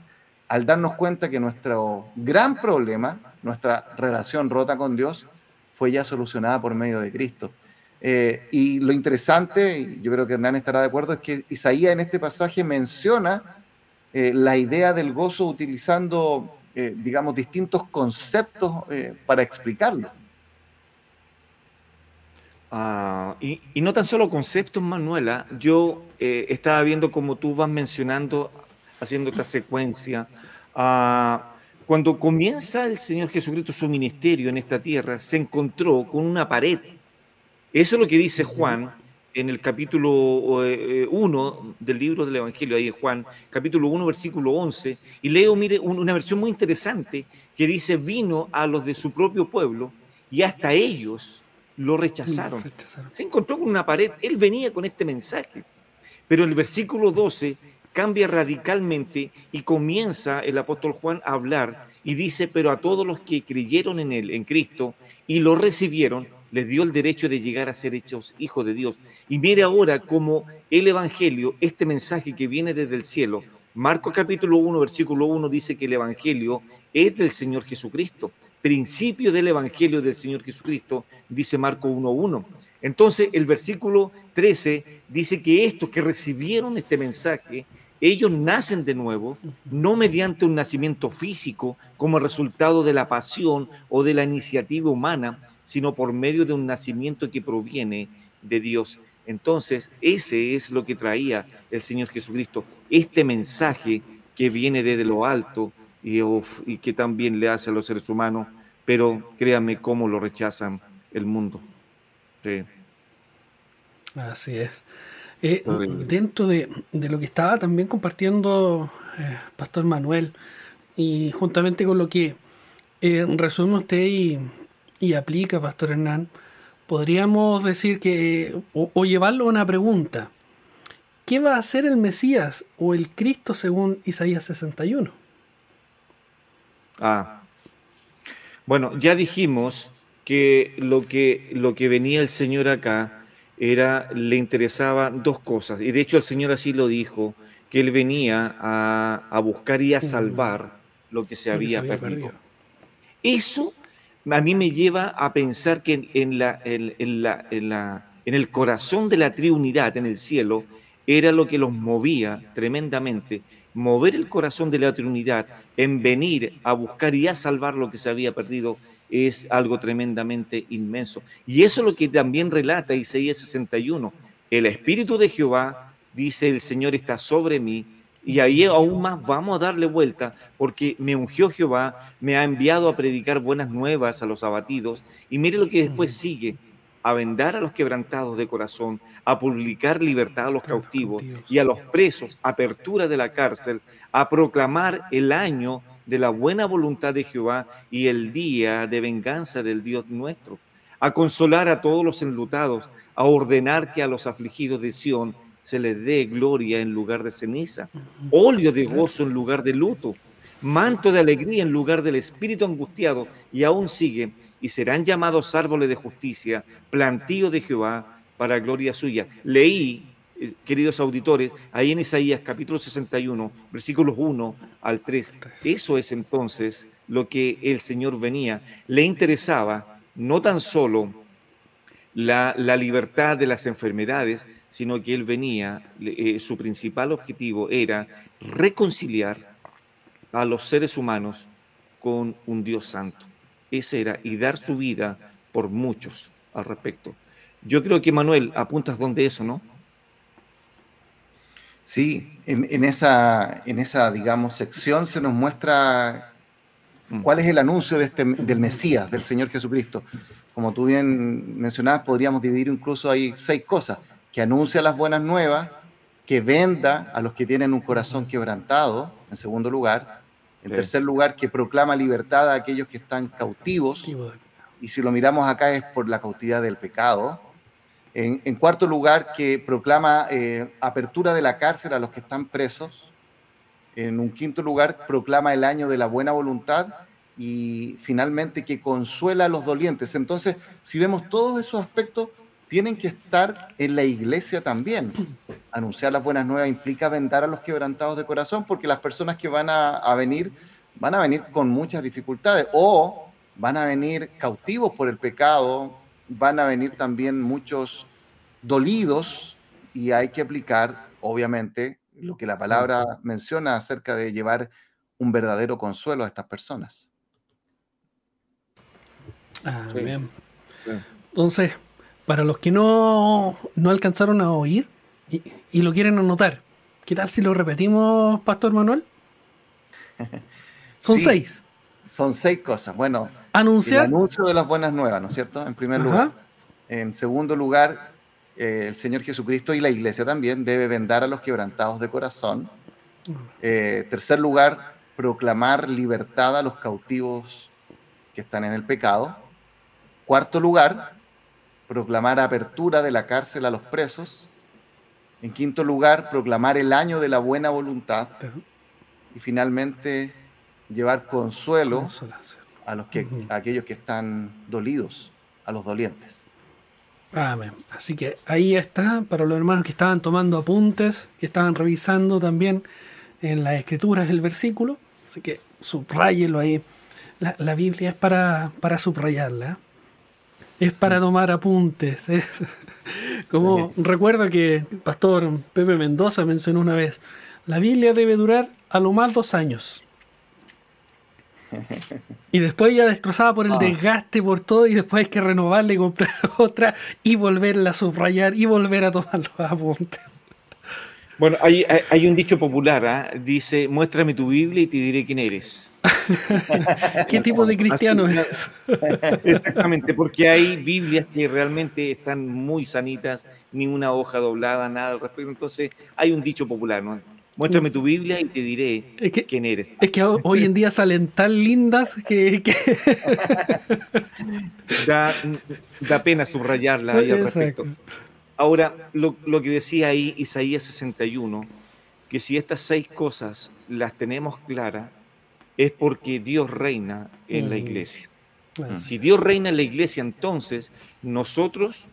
al darnos cuenta que nuestro gran problema, nuestra relación rota con Dios, fue ya solucionada por medio de Cristo. Eh, y lo interesante, y yo creo que Hernán estará de acuerdo, es que Isaías en este pasaje menciona eh, la idea del gozo utilizando, eh, digamos, distintos conceptos para explicarlo. Ah, y, no tan solo conceptos, Manuela, yo estaba viendo como tú vas mencionando, haciendo esta secuencia, ah, cuando comienza el Señor Jesucristo su ministerio en esta tierra, se encontró con una pared eso es lo que dice Juan. En el capítulo 1 eh, del libro del Evangelio, ahí es Juan, capítulo 1, versículo 11, y leo, mire, una versión muy interesante que dice, vino a los de su propio pueblo y hasta ellos lo rechazaron. Se encontró con una pared, él venía con este mensaje, pero el versículo 12 cambia radicalmente y comienza el apóstol Juan a hablar y dice, pero a todos los que creyeron en él, en Cristo, y lo recibieron, les dio el derecho de llegar a ser hechos hijos de Dios. Y mire ahora cómo el Evangelio, este mensaje que viene desde el cielo, Marcos capítulo 1, versículo 1 dice que el Evangelio es del Señor Jesucristo. Principio del Evangelio del Señor Jesucristo, dice Marcos 1.1. Entonces el versículo 13 dice que estos que recibieron este mensaje, ellos nacen de nuevo, no mediante un nacimiento físico como resultado de la pasión o de la iniciativa humana, sino por medio de un nacimiento que proviene de Dios. Entonces, ese es lo que traía el Señor Jesucristo, este mensaje que viene desde lo alto y, y que también le hace a los seres humanos, pero créanme cómo lo rechazan el mundo. Así es. Eh, dentro de, lo que estaba también compartiendo eh, Pastor Manuel, y juntamente con lo que eh, resume usted y, y aplica, Pastor Hernán, podríamos decir que, o, llevarlo a una pregunta, ¿qué va a hacer el Mesías o el Cristo según Isaías 61? Ah, bueno, ya dijimos que lo que, lo que venía el Señor acá era, le interesaba dos cosas, y de hecho el Señor así lo dijo, que Él venía a, buscar y a salvar lo que se había, perdido. Eso a mí me lleva a pensar que en, el corazón de la Trinidad, en el cielo, era lo que los movía tremendamente, mover el corazón de la Trinidad en venir a buscar y a salvar lo que se había perdido es algo tremendamente inmenso. Y eso es lo que también relata Isaías 61. El Espíritu de Jehová, dice el Señor, está sobre mí y ahí aún más vamos a darle vuelta porque me ungió Jehová, me ha enviado a predicar buenas nuevas a los abatidos. Y mire lo que después sigue, a vendar a los quebrantados de corazón, a publicar libertad a los cautivos y a los presos, apertura de la cárcel, a proclamar el año de la buena voluntad de Jehová y el día de venganza del Dios nuestro, a consolar a todos los enlutados, a ordenar que a los afligidos de Sión se les dé gloria en lugar de ceniza, óleo de gozo en lugar de luto, manto de alegría en lugar del espíritu angustiado, y aún sigue, y serán llamados árboles de justicia, plantío de Jehová para gloria suya. Leí, eh, queridos auditores, ahí en Isaías capítulo 61, versículos 1 al 3. Eso es entonces lo que el Señor venía. Le interesaba no tan solo la, la libertad de las enfermedades, sino que él venía, eh, su principal objetivo era reconciliar a los seres humanos con un Dios santo. Ese era, y dar su vida por muchos al respecto. Yo creo que Manuel, apuntas donde eso, ¿no? Sí, en, esa, en esa, digamos, sección se nos muestra mm. cuál es el anuncio de este, del Mesías, del Señor Jesucristo. Como tú bien mencionabas, podríamos dividir incluso ahí seis cosas que anuncia las buenas nuevas, que venda a los que tienen un corazón quebrantado, en segundo lugar. En tercer lugar, que proclama libertad a aquellos que están cautivos. Y si lo miramos acá es por la cautividad del pecado. En, cuarto lugar, que proclama eh, apertura de la cárcel a los que están presos. En un quinto lugar, proclama el año de la buena voluntad y finalmente que consuela a los dolientes. Entonces, si vemos todos esos aspectos, tienen que estar en la iglesia también. Anunciar las buenas nuevas implica vendar a los quebrantados de corazón, porque las personas que van a, venir van a venir con muchas dificultades o van a venir cautivos por el pecado, van a venir también muchos dolidos y hay que aplicar, obviamente, lo que la palabra menciona acerca de llevar un verdadero consuelo a estas personas. Amén. Entonces, para los que no, no alcanzaron a oír y, lo quieren anotar, ¿qué tal si lo repetimos, Pastor Manuel? Son [laughs] seis. Son seis cosas. Bueno, anunciar. El anuncio de las buenas nuevas, ¿no es cierto? En primer lugar. En segundo lugar, eh, el Señor Jesucristo y la iglesia también debe vendar a los quebrantados de corazón. Eh, tercer lugar, proclamar libertad a los cautivos que están en el pecado. Cuarto lugar, proclamar apertura de la cárcel a los presos. En quinto lugar, proclamar el año de la buena voluntad. Y finalmente, llevar consuelo a, los que, aquellos que están dolidos, a los dolientes. Amén. Así que ahí está, para los hermanos que estaban tomando apuntes, que estaban revisando también en las escrituras el versículo. Así que subrayelo ahí. La, Biblia es para, para subrayarla es para tomar apuntes. [laughs] como recuerdo que el pastor Pepe Mendoza mencionó una vez, la Biblia debe durar a lo más dos años. [laughs] Y después ya destrozada por el ah. desgaste, por todo, y después hay que renovarla y comprar [laughs] otra y volverla a subrayar y volver a tomar los apuntes. Bueno, hay, hay un dicho popular, ¿ah? dice, muéstrame tu Biblia y te diré quién eres. [laughs] ¿Qué tipo de cristiano es? [laughs] Exactamente, porque hay Biblias que realmente están muy sanitas, ni una hoja doblada, nada al respecto. Entonces, hay un dicho popular, ¿no? Muéstrame tu Biblia y te diré quién eres. Es que hoy en día salen tan lindas que... [laughs] Da, pena subrayarla ahí al respecto. Ahora, lo, lo que decía ahí Isaías 61, que si estas seis cosas las tenemos claras, es porque Dios reina en la iglesia. Si Dios reina en la iglesia, entonces nosotros,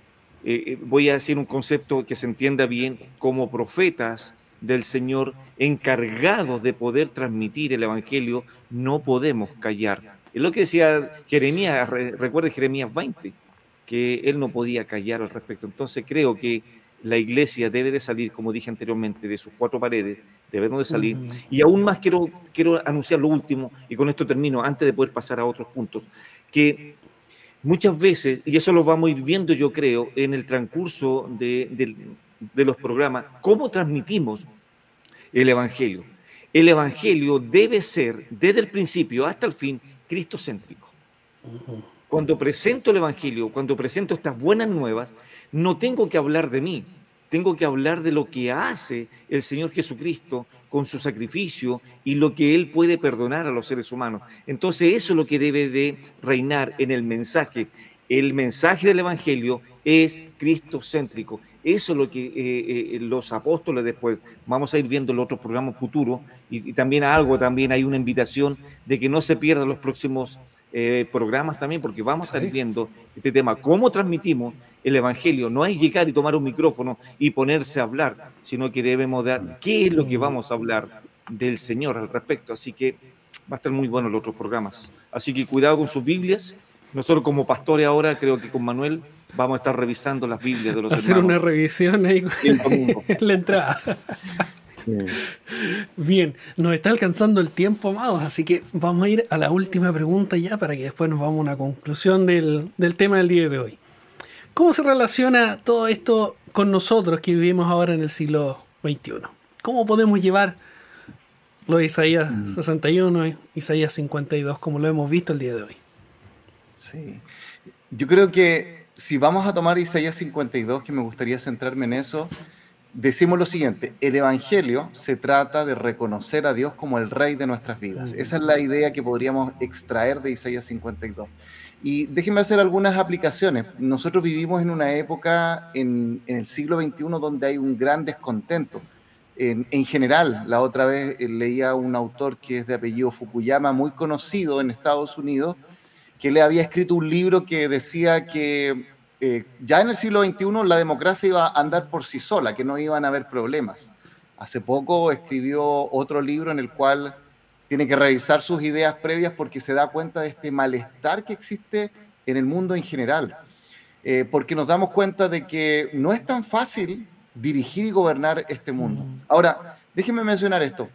eh, eh, voy a decir un concepto que se entienda bien, como profetas del Señor, encargados de poder transmitir el Evangelio, no podemos callar. Es lo que decía Jeremías, recuerde Jeremías 20, que él no podía callar al respecto. Entonces creo que la iglesia debe de salir, como dije anteriormente, de sus cuatro paredes, debemos de salir. Y aún más quiero, quiero anunciar lo último, y con esto termino, antes de poder pasar a otros puntos, que muchas veces, y eso lo vamos a ir viendo yo creo, en el transcurso de, de los programas, cómo transmitimos el Evangelio. El Evangelio debe ser, desde el principio hasta el fin, cristocéntrico. Cuando presento el Evangelio, cuando presento estas buenas nuevas, no tengo que hablar de mí, tengo que hablar de lo que hace el Señor Jesucristo con su sacrificio y lo que Él puede perdonar a los seres humanos. Entonces eso es lo que debe de reinar en el mensaje. El mensaje del Evangelio es cristocéntrico. Eso es lo que eh, eh, los apóstoles después, vamos a ir viendo en los otros programas futuros, y, y, también algo, también hay una invitación de que no se pierdan los próximos eh, programas también, porque vamos a estar viendo este tema, cómo transmitimos el Evangelio. No hay llegar y tomar un micrófono y ponerse a hablar, sino que debemos dar qué es lo que vamos a hablar del Señor al respecto. Así que va a estar muy bueno los otros programas. Así que cuidado con sus Biblias. Nosotros como pastores ahora, creo que con Manuel, vamos a estar revisando las Biblias de los Hacer una revisión ahí [laughs] en la entrada. [laughs] Bien, nos está alcanzando el tiempo, amados, así que vamos a ir a la última pregunta ya para que después nos vamos a una conclusión del, tema del día de hoy. ¿Cómo se relaciona todo esto con nosotros que vivimos ahora en el siglo XXI? ¿Cómo podemos llevar lo de Isaías 61 mm. y Isaías 52 como lo hemos visto el día de hoy? Sí, yo creo que si vamos a tomar Isaías 52, que me gustaría centrarme en eso, decimos lo siguiente, el Evangelio se trata de reconocer a Dios como el Rey de nuestras vidas. Esa es la idea que podríamos extraer de Isaías 52. Y déjenme hacer algunas aplicaciones. Nosotros vivimos en una época en, el siglo XXI donde hay un gran descontento. En, en, general, la otra vez eh, leía un autor que es de apellido Fukuyama, muy conocido en Estados Unidos, que le había escrito un libro que decía que eh, ya en el siglo XXI la democracia iba a andar por sí sola, que no iban a haber problemas. Hace poco escribió otro libro en el cual tiene que revisar sus ideas previas porque se da cuenta de este malestar que existe en el mundo en general. eh, porque nos damos cuenta de que no es tan fácil dirigir y gobernar este mundo. Mm. Ahora, déjenme mencionar esto.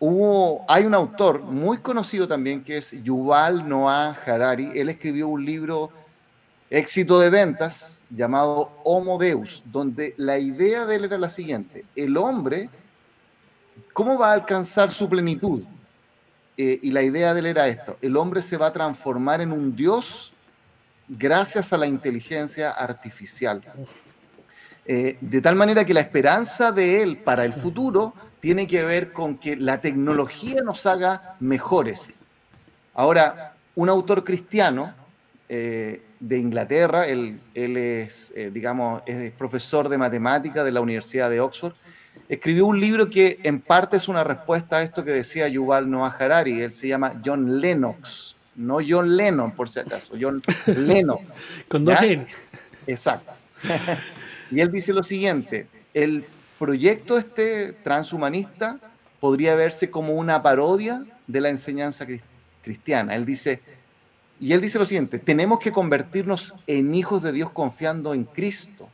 Hubo, hay un autor muy conocido también que es Yuval Noah Harari. Él escribió un libro éxito de ventas llamado Homo Deus, donde la idea de él era la siguiente, el hombre, ¿cómo va a alcanzar su plenitud? Eh, y la idea de él era esto, el hombre se va a transformar en un Dios gracias a la inteligencia artificial. Eh, de tal manera que la esperanza de él para el futuro tiene que ver con que la tecnología nos haga mejores. Ahora, un autor cristiano, eh, de Inglaterra, él, es, eh, digamos, es profesor de matemática de la Universidad de Oxford, escribió un libro que en parte es una respuesta a esto que decía Yuval Noah Harari, él se llama John Lennox, no John Lennon por si acaso, John [laughs] Lennox. Con dos N. Exacto. y él dice lo siguiente, el proyecto este transhumanista podría verse como una parodia de la enseñanza cristiana. Él dice, y él dice lo siguiente, tenemos que convertirnos en hijos de Dios confiando en Cristo.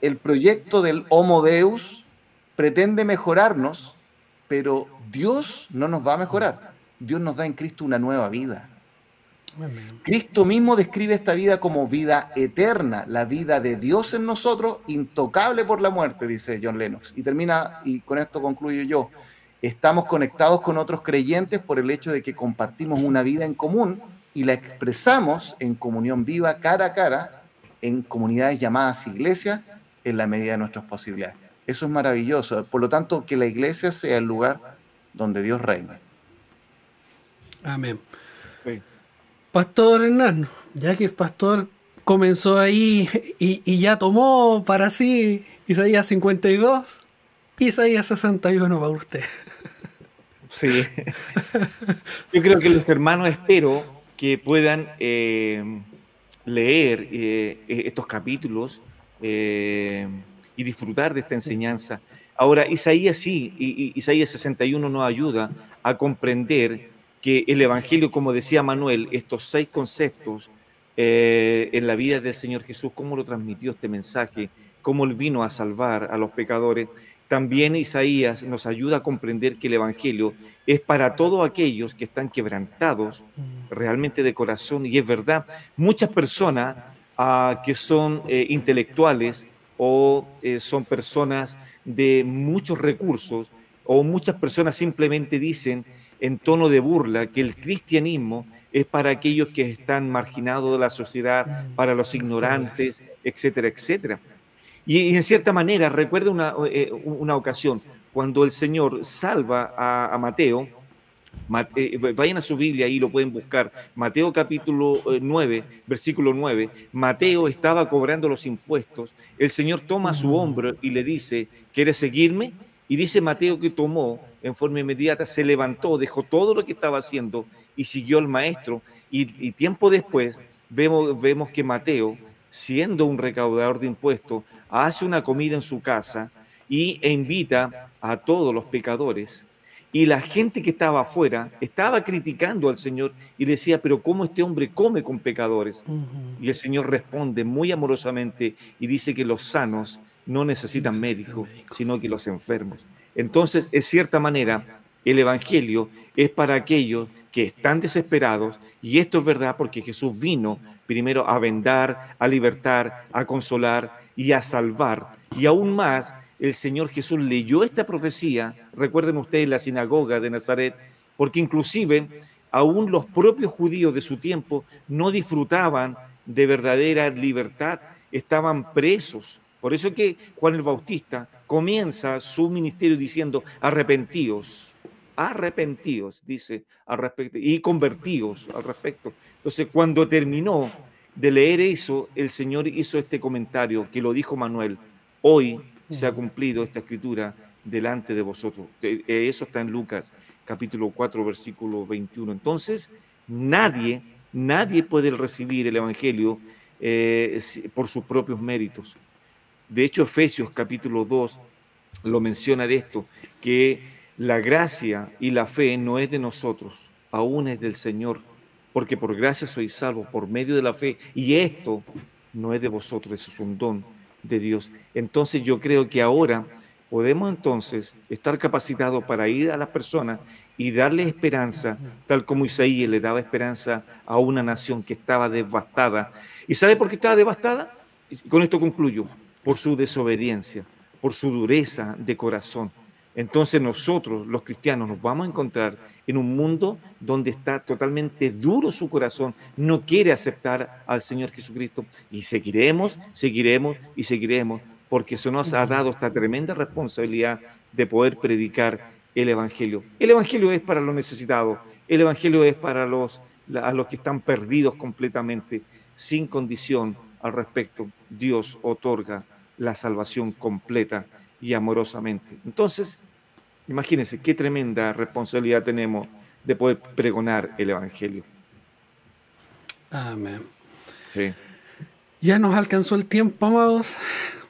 El proyecto del Homo Deus pretende mejorarnos, pero Dios no nos va a mejorar. Dios nos da en Cristo una nueva vida. Cristo mismo describe esta vida como vida eterna, la vida de Dios en nosotros, intocable por la muerte, dice John Lennox. Y termina, y con esto concluyo yo, estamos conectados con otros creyentes por el hecho de que compartimos una vida en común y la expresamos en comunión viva, cara a cara, en comunidades llamadas iglesias, en la medida de nuestras posibilidades. Eso es maravilloso. Por lo tanto, que la iglesia sea el lugar donde Dios reina. Amén. Pastor Hernán, ya que el pastor comenzó ahí y, y, ya tomó para sí Isaías 52, Isaías 61 para usted. Sí. Yo creo que los hermanos espero que puedan eh, leer eh, eh, estos capítulos y disfrutar de esta enseñanza. Ahora, Isaías sí, Isaías 61 nos ayuda a comprender que el Evangelio, como decía Manuel, estos seis conceptos en la vida del Señor Jesús, cómo lo transmitió este mensaje, cómo él vino a salvar a los pecadores, también Isaías nos ayuda a comprender que el Evangelio es para todos aquellos que están quebrantados. Realmente de corazón. Y es verdad, muchas personas ah, que son eh, intelectuales o eh, son personas de muchos recursos o muchas personas simplemente dicen en tono de burla que el cristianismo es para aquellos que están marginados de la sociedad, para los ignorantes, etcétera, etcétera. Y, en cierta manera, recuerda una, eh, una, ocasión, cuando el Señor salva a, Mateo, eh, vayan a su Biblia y lo pueden buscar, Mateo capítulo 9, eh, versículo 9, Mateo estaba cobrando los impuestos, el Señor toma su hombro y le dice, ¿quieres seguirme? Y dice Mateo que tomó en forma inmediata, se levantó, dejó todo lo que estaba haciendo y siguió al maestro. Y, y tiempo después vemos, vemos que Mateo, siendo un recaudador de impuestos, hace una comida en su casa y, e invita a todos los pecadores. Y la gente que estaba afuera estaba criticando al Señor y decía, pero ¿cómo este hombre come con pecadores? Y el Señor responde muy amorosamente y dice que los sanos no necesitan médico, sino que los enfermos. Entonces, en cierta manera, el Evangelio es para aquellos que están desesperados, y esto es verdad porque Jesús vino primero a vendar, a libertar, a consolar y a salvar. Y aún más, el Señor Jesús leyó esta profecía, recuerden ustedes la sinagoga de Nazaret, porque inclusive aún los propios judíos de su tiempo no disfrutaban de verdadera libertad, estaban presos. Por eso que Juan el Bautista comienza su ministerio diciendo, arrepentíos, arrepentíos, dice al respecto, y convertíos al respecto. Entonces, cuando terminó de leer eso, el Señor hizo este comentario que lo dijo Manuel, hoy se ha cumplido esta escritura delante de vosotros. Eh, eso está en Lucas capítulo 4, versículo 21. Entonces, nadie, nadie puede recibir el Evangelio eh, por sus propios méritos. De hecho, Efesios capítulo 2 lo menciona de esto, que la gracia y la fe no es de nosotros, aún es del Señor porque por gracia soy salvo por medio de la fe. Y esto no es de vosotros, eso es un don de Dios. Entonces yo creo que ahora podemos entonces estar capacitados para ir a las personas y darle esperanza, tal como Isaías le daba esperanza a una nación que estaba devastada. ¿Y sabe por qué estaba devastada? Con esto concluyo, por su desobediencia, por su dureza de corazón. Entonces nosotros, los cristianos, nos vamos a encontrar en un mundo donde está totalmente duro su corazón, no quiere aceptar al Señor Jesucristo. Y seguiremos, seguiremos y seguiremos, porque eso nos ha dado esta tremenda responsabilidad de poder predicar el Evangelio. El Evangelio es para los necesitados, el Evangelio es para los, a los que están perdidos completamente, sin condición al respecto. Dios otorga la salvación completa y amorosamente. Entonces, imagínense qué tremenda responsabilidad tenemos de poder pregonar el Evangelio. Amén. Ya nos alcanzó el tiempo, amados.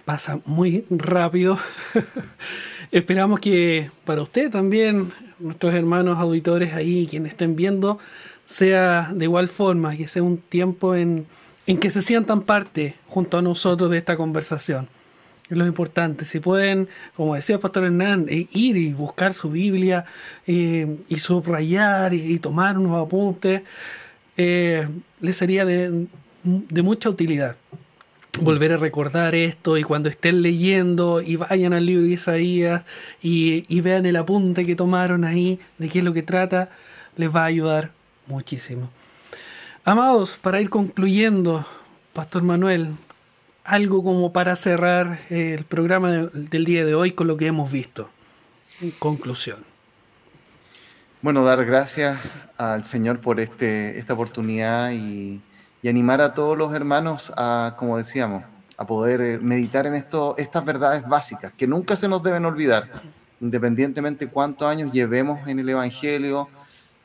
Pasa muy rápido. [laughs] Esperamos que para usted también, nuestros hermanos auditores ahí, quienes estén viendo, sea de igual forma, que sea un tiempo en, en que se sientan parte junto a nosotros de esta conversación es lo importante. Si pueden, como decía pastor Hernán, eh, ir y buscar su Biblia eh, y subrayar y, tomar unos apuntes, eh, les sería de, mucha utilidad volver a recordar esto y cuando estén leyendo y vayan al libro de Isaías y, vean el apunte que tomaron ahí de qué es lo que trata, les va a ayudar muchísimo. Amados, para ir concluyendo, Pastor Manuel, algo como para cerrar el programa del día de hoy con lo que hemos visto. Conclusión. Bueno, dar gracias al Señor por este, esta oportunidad y, animar a todos los hermanos a, como decíamos, a poder eh, meditar en esto, estas verdades básicas que nunca se nos deben olvidar, independientemente cuántos años llevemos en el Evangelio.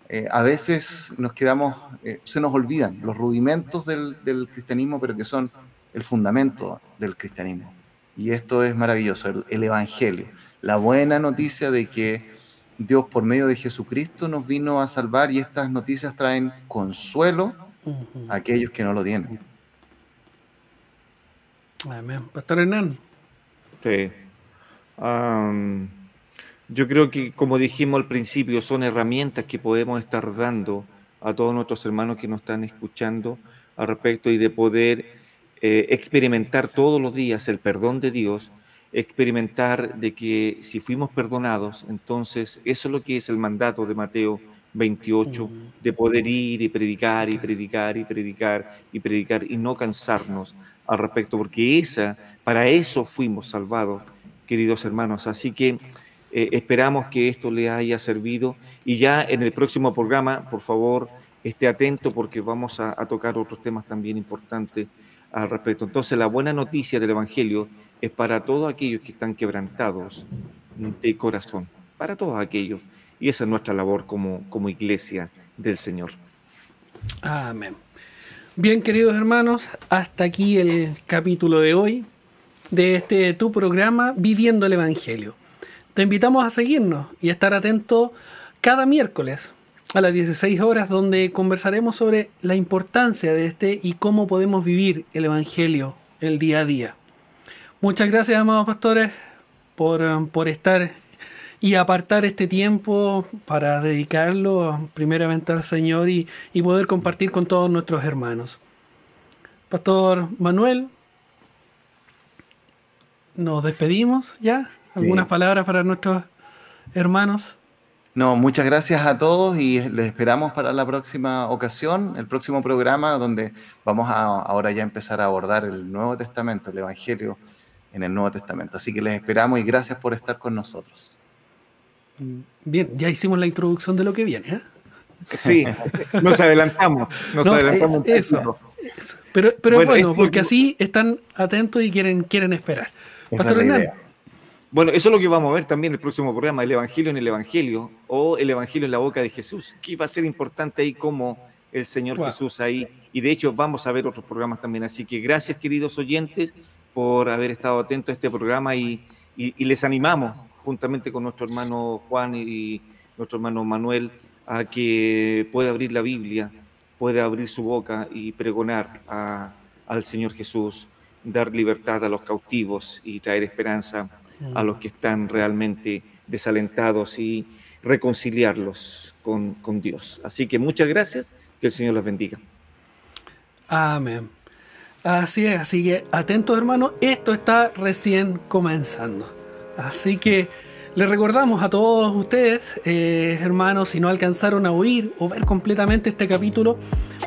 Eh, a veces nos quedamos, eh, se nos olvidan los rudimentos del cristianismo, pero que son el fundamento del cristianismo. Y esto es maravilloso, el, Evangelio, la buena noticia de que Dios por medio de Jesucristo nos vino a salvar y estas noticias traen consuelo a aquellos que no lo tienen. Amén. Pastor Hernán. Sí. yo creo que, como dijimos al principio, son herramientas que podemos estar dando a todos nuestros hermanos que nos están escuchando al respecto y de poder eh, experimentar todos los días el perdón de Dios, experimentar de que si fuimos perdonados, entonces eso es lo que es el mandato de Mateo 28, de poder ir y predicar y predicar y predicar y predicar y no cansarnos al respecto, porque esa, para eso fuimos salvados, queridos hermanos. Así que eh, esperamos que esto le haya servido y ya en el próximo programa, por favor, esté atento porque vamos a tocar otros temas también importantes al respecto. Entonces, la buena noticia del Evangelio es para todos aquellos que están quebrantados de corazón, para todos aquellos. Y esa es nuestra labor como, como iglesia del Señor. Amén. Bien, queridos hermanos, hasta aquí el capítulo de hoy de este tu programa Viviendo el Evangelio. Te invitamos a seguirnos y a estar atento cada miércoles a las 16 horas donde conversaremos sobre la importancia de este y cómo podemos vivir el Evangelio el día a día. Muchas gracias, amados pastores, por, por estar y apartar este tiempo para dedicarlo primeramente al Señor y, y poder compartir con todos nuestros hermanos. Pastor Manuel, nos despedimos ya. ¿Algunas palabras para nuestros hermanos? No, muchas gracias a todos y les esperamos para la próxima ocasión, el próximo programa donde vamos a ahora ya empezar a abordar el Nuevo Testamento, el Evangelio en el Nuevo Testamento. Así que les esperamos y gracias por estar con nosotros. Bien, ya hicimos la introducción de lo que viene. ¿eh? Sí, nos adelantamos, nos adelantamos eso, Pero, pero bueno, es bueno, porque así están atentos y quieren, quieren esperar. Pastor bueno, eso es lo que vamos a ver también en el próximo programa, el Evangelio en el Evangelio o el Evangelio en la boca de Jesús, que va a ser importante ahí como el Señor Jesús ahí. Y de hecho vamos a ver otros programas también. Así que gracias queridos oyentes por haber estado atentos a este programa y, les animamos juntamente con nuestro hermano Juan y nuestro hermano Manuel a que pueda abrir la Biblia, pueda abrir su boca y pregonar al Señor Jesús, dar libertad a los cautivos y traer esperanza a los que están realmente desalentados y reconciliarlos con, con Dios. Así que muchas gracias, que el Señor los bendiga. Amén. Así es, así que atentos hermanos, esto está recién comenzando. Así que les recordamos a todos ustedes, eh, hermanos, si no alcanzaron a oír o ver completamente este capítulo,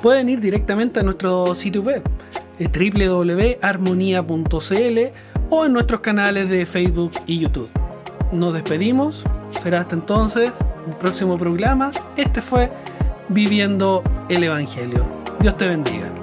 pueden ir directamente a nuestro sitio web eh, o en nuestros canales de Facebook y YouTube. Nos despedimos, será hasta entonces, un próximo programa. Este fue Viviendo el Evangelio. Dios te bendiga.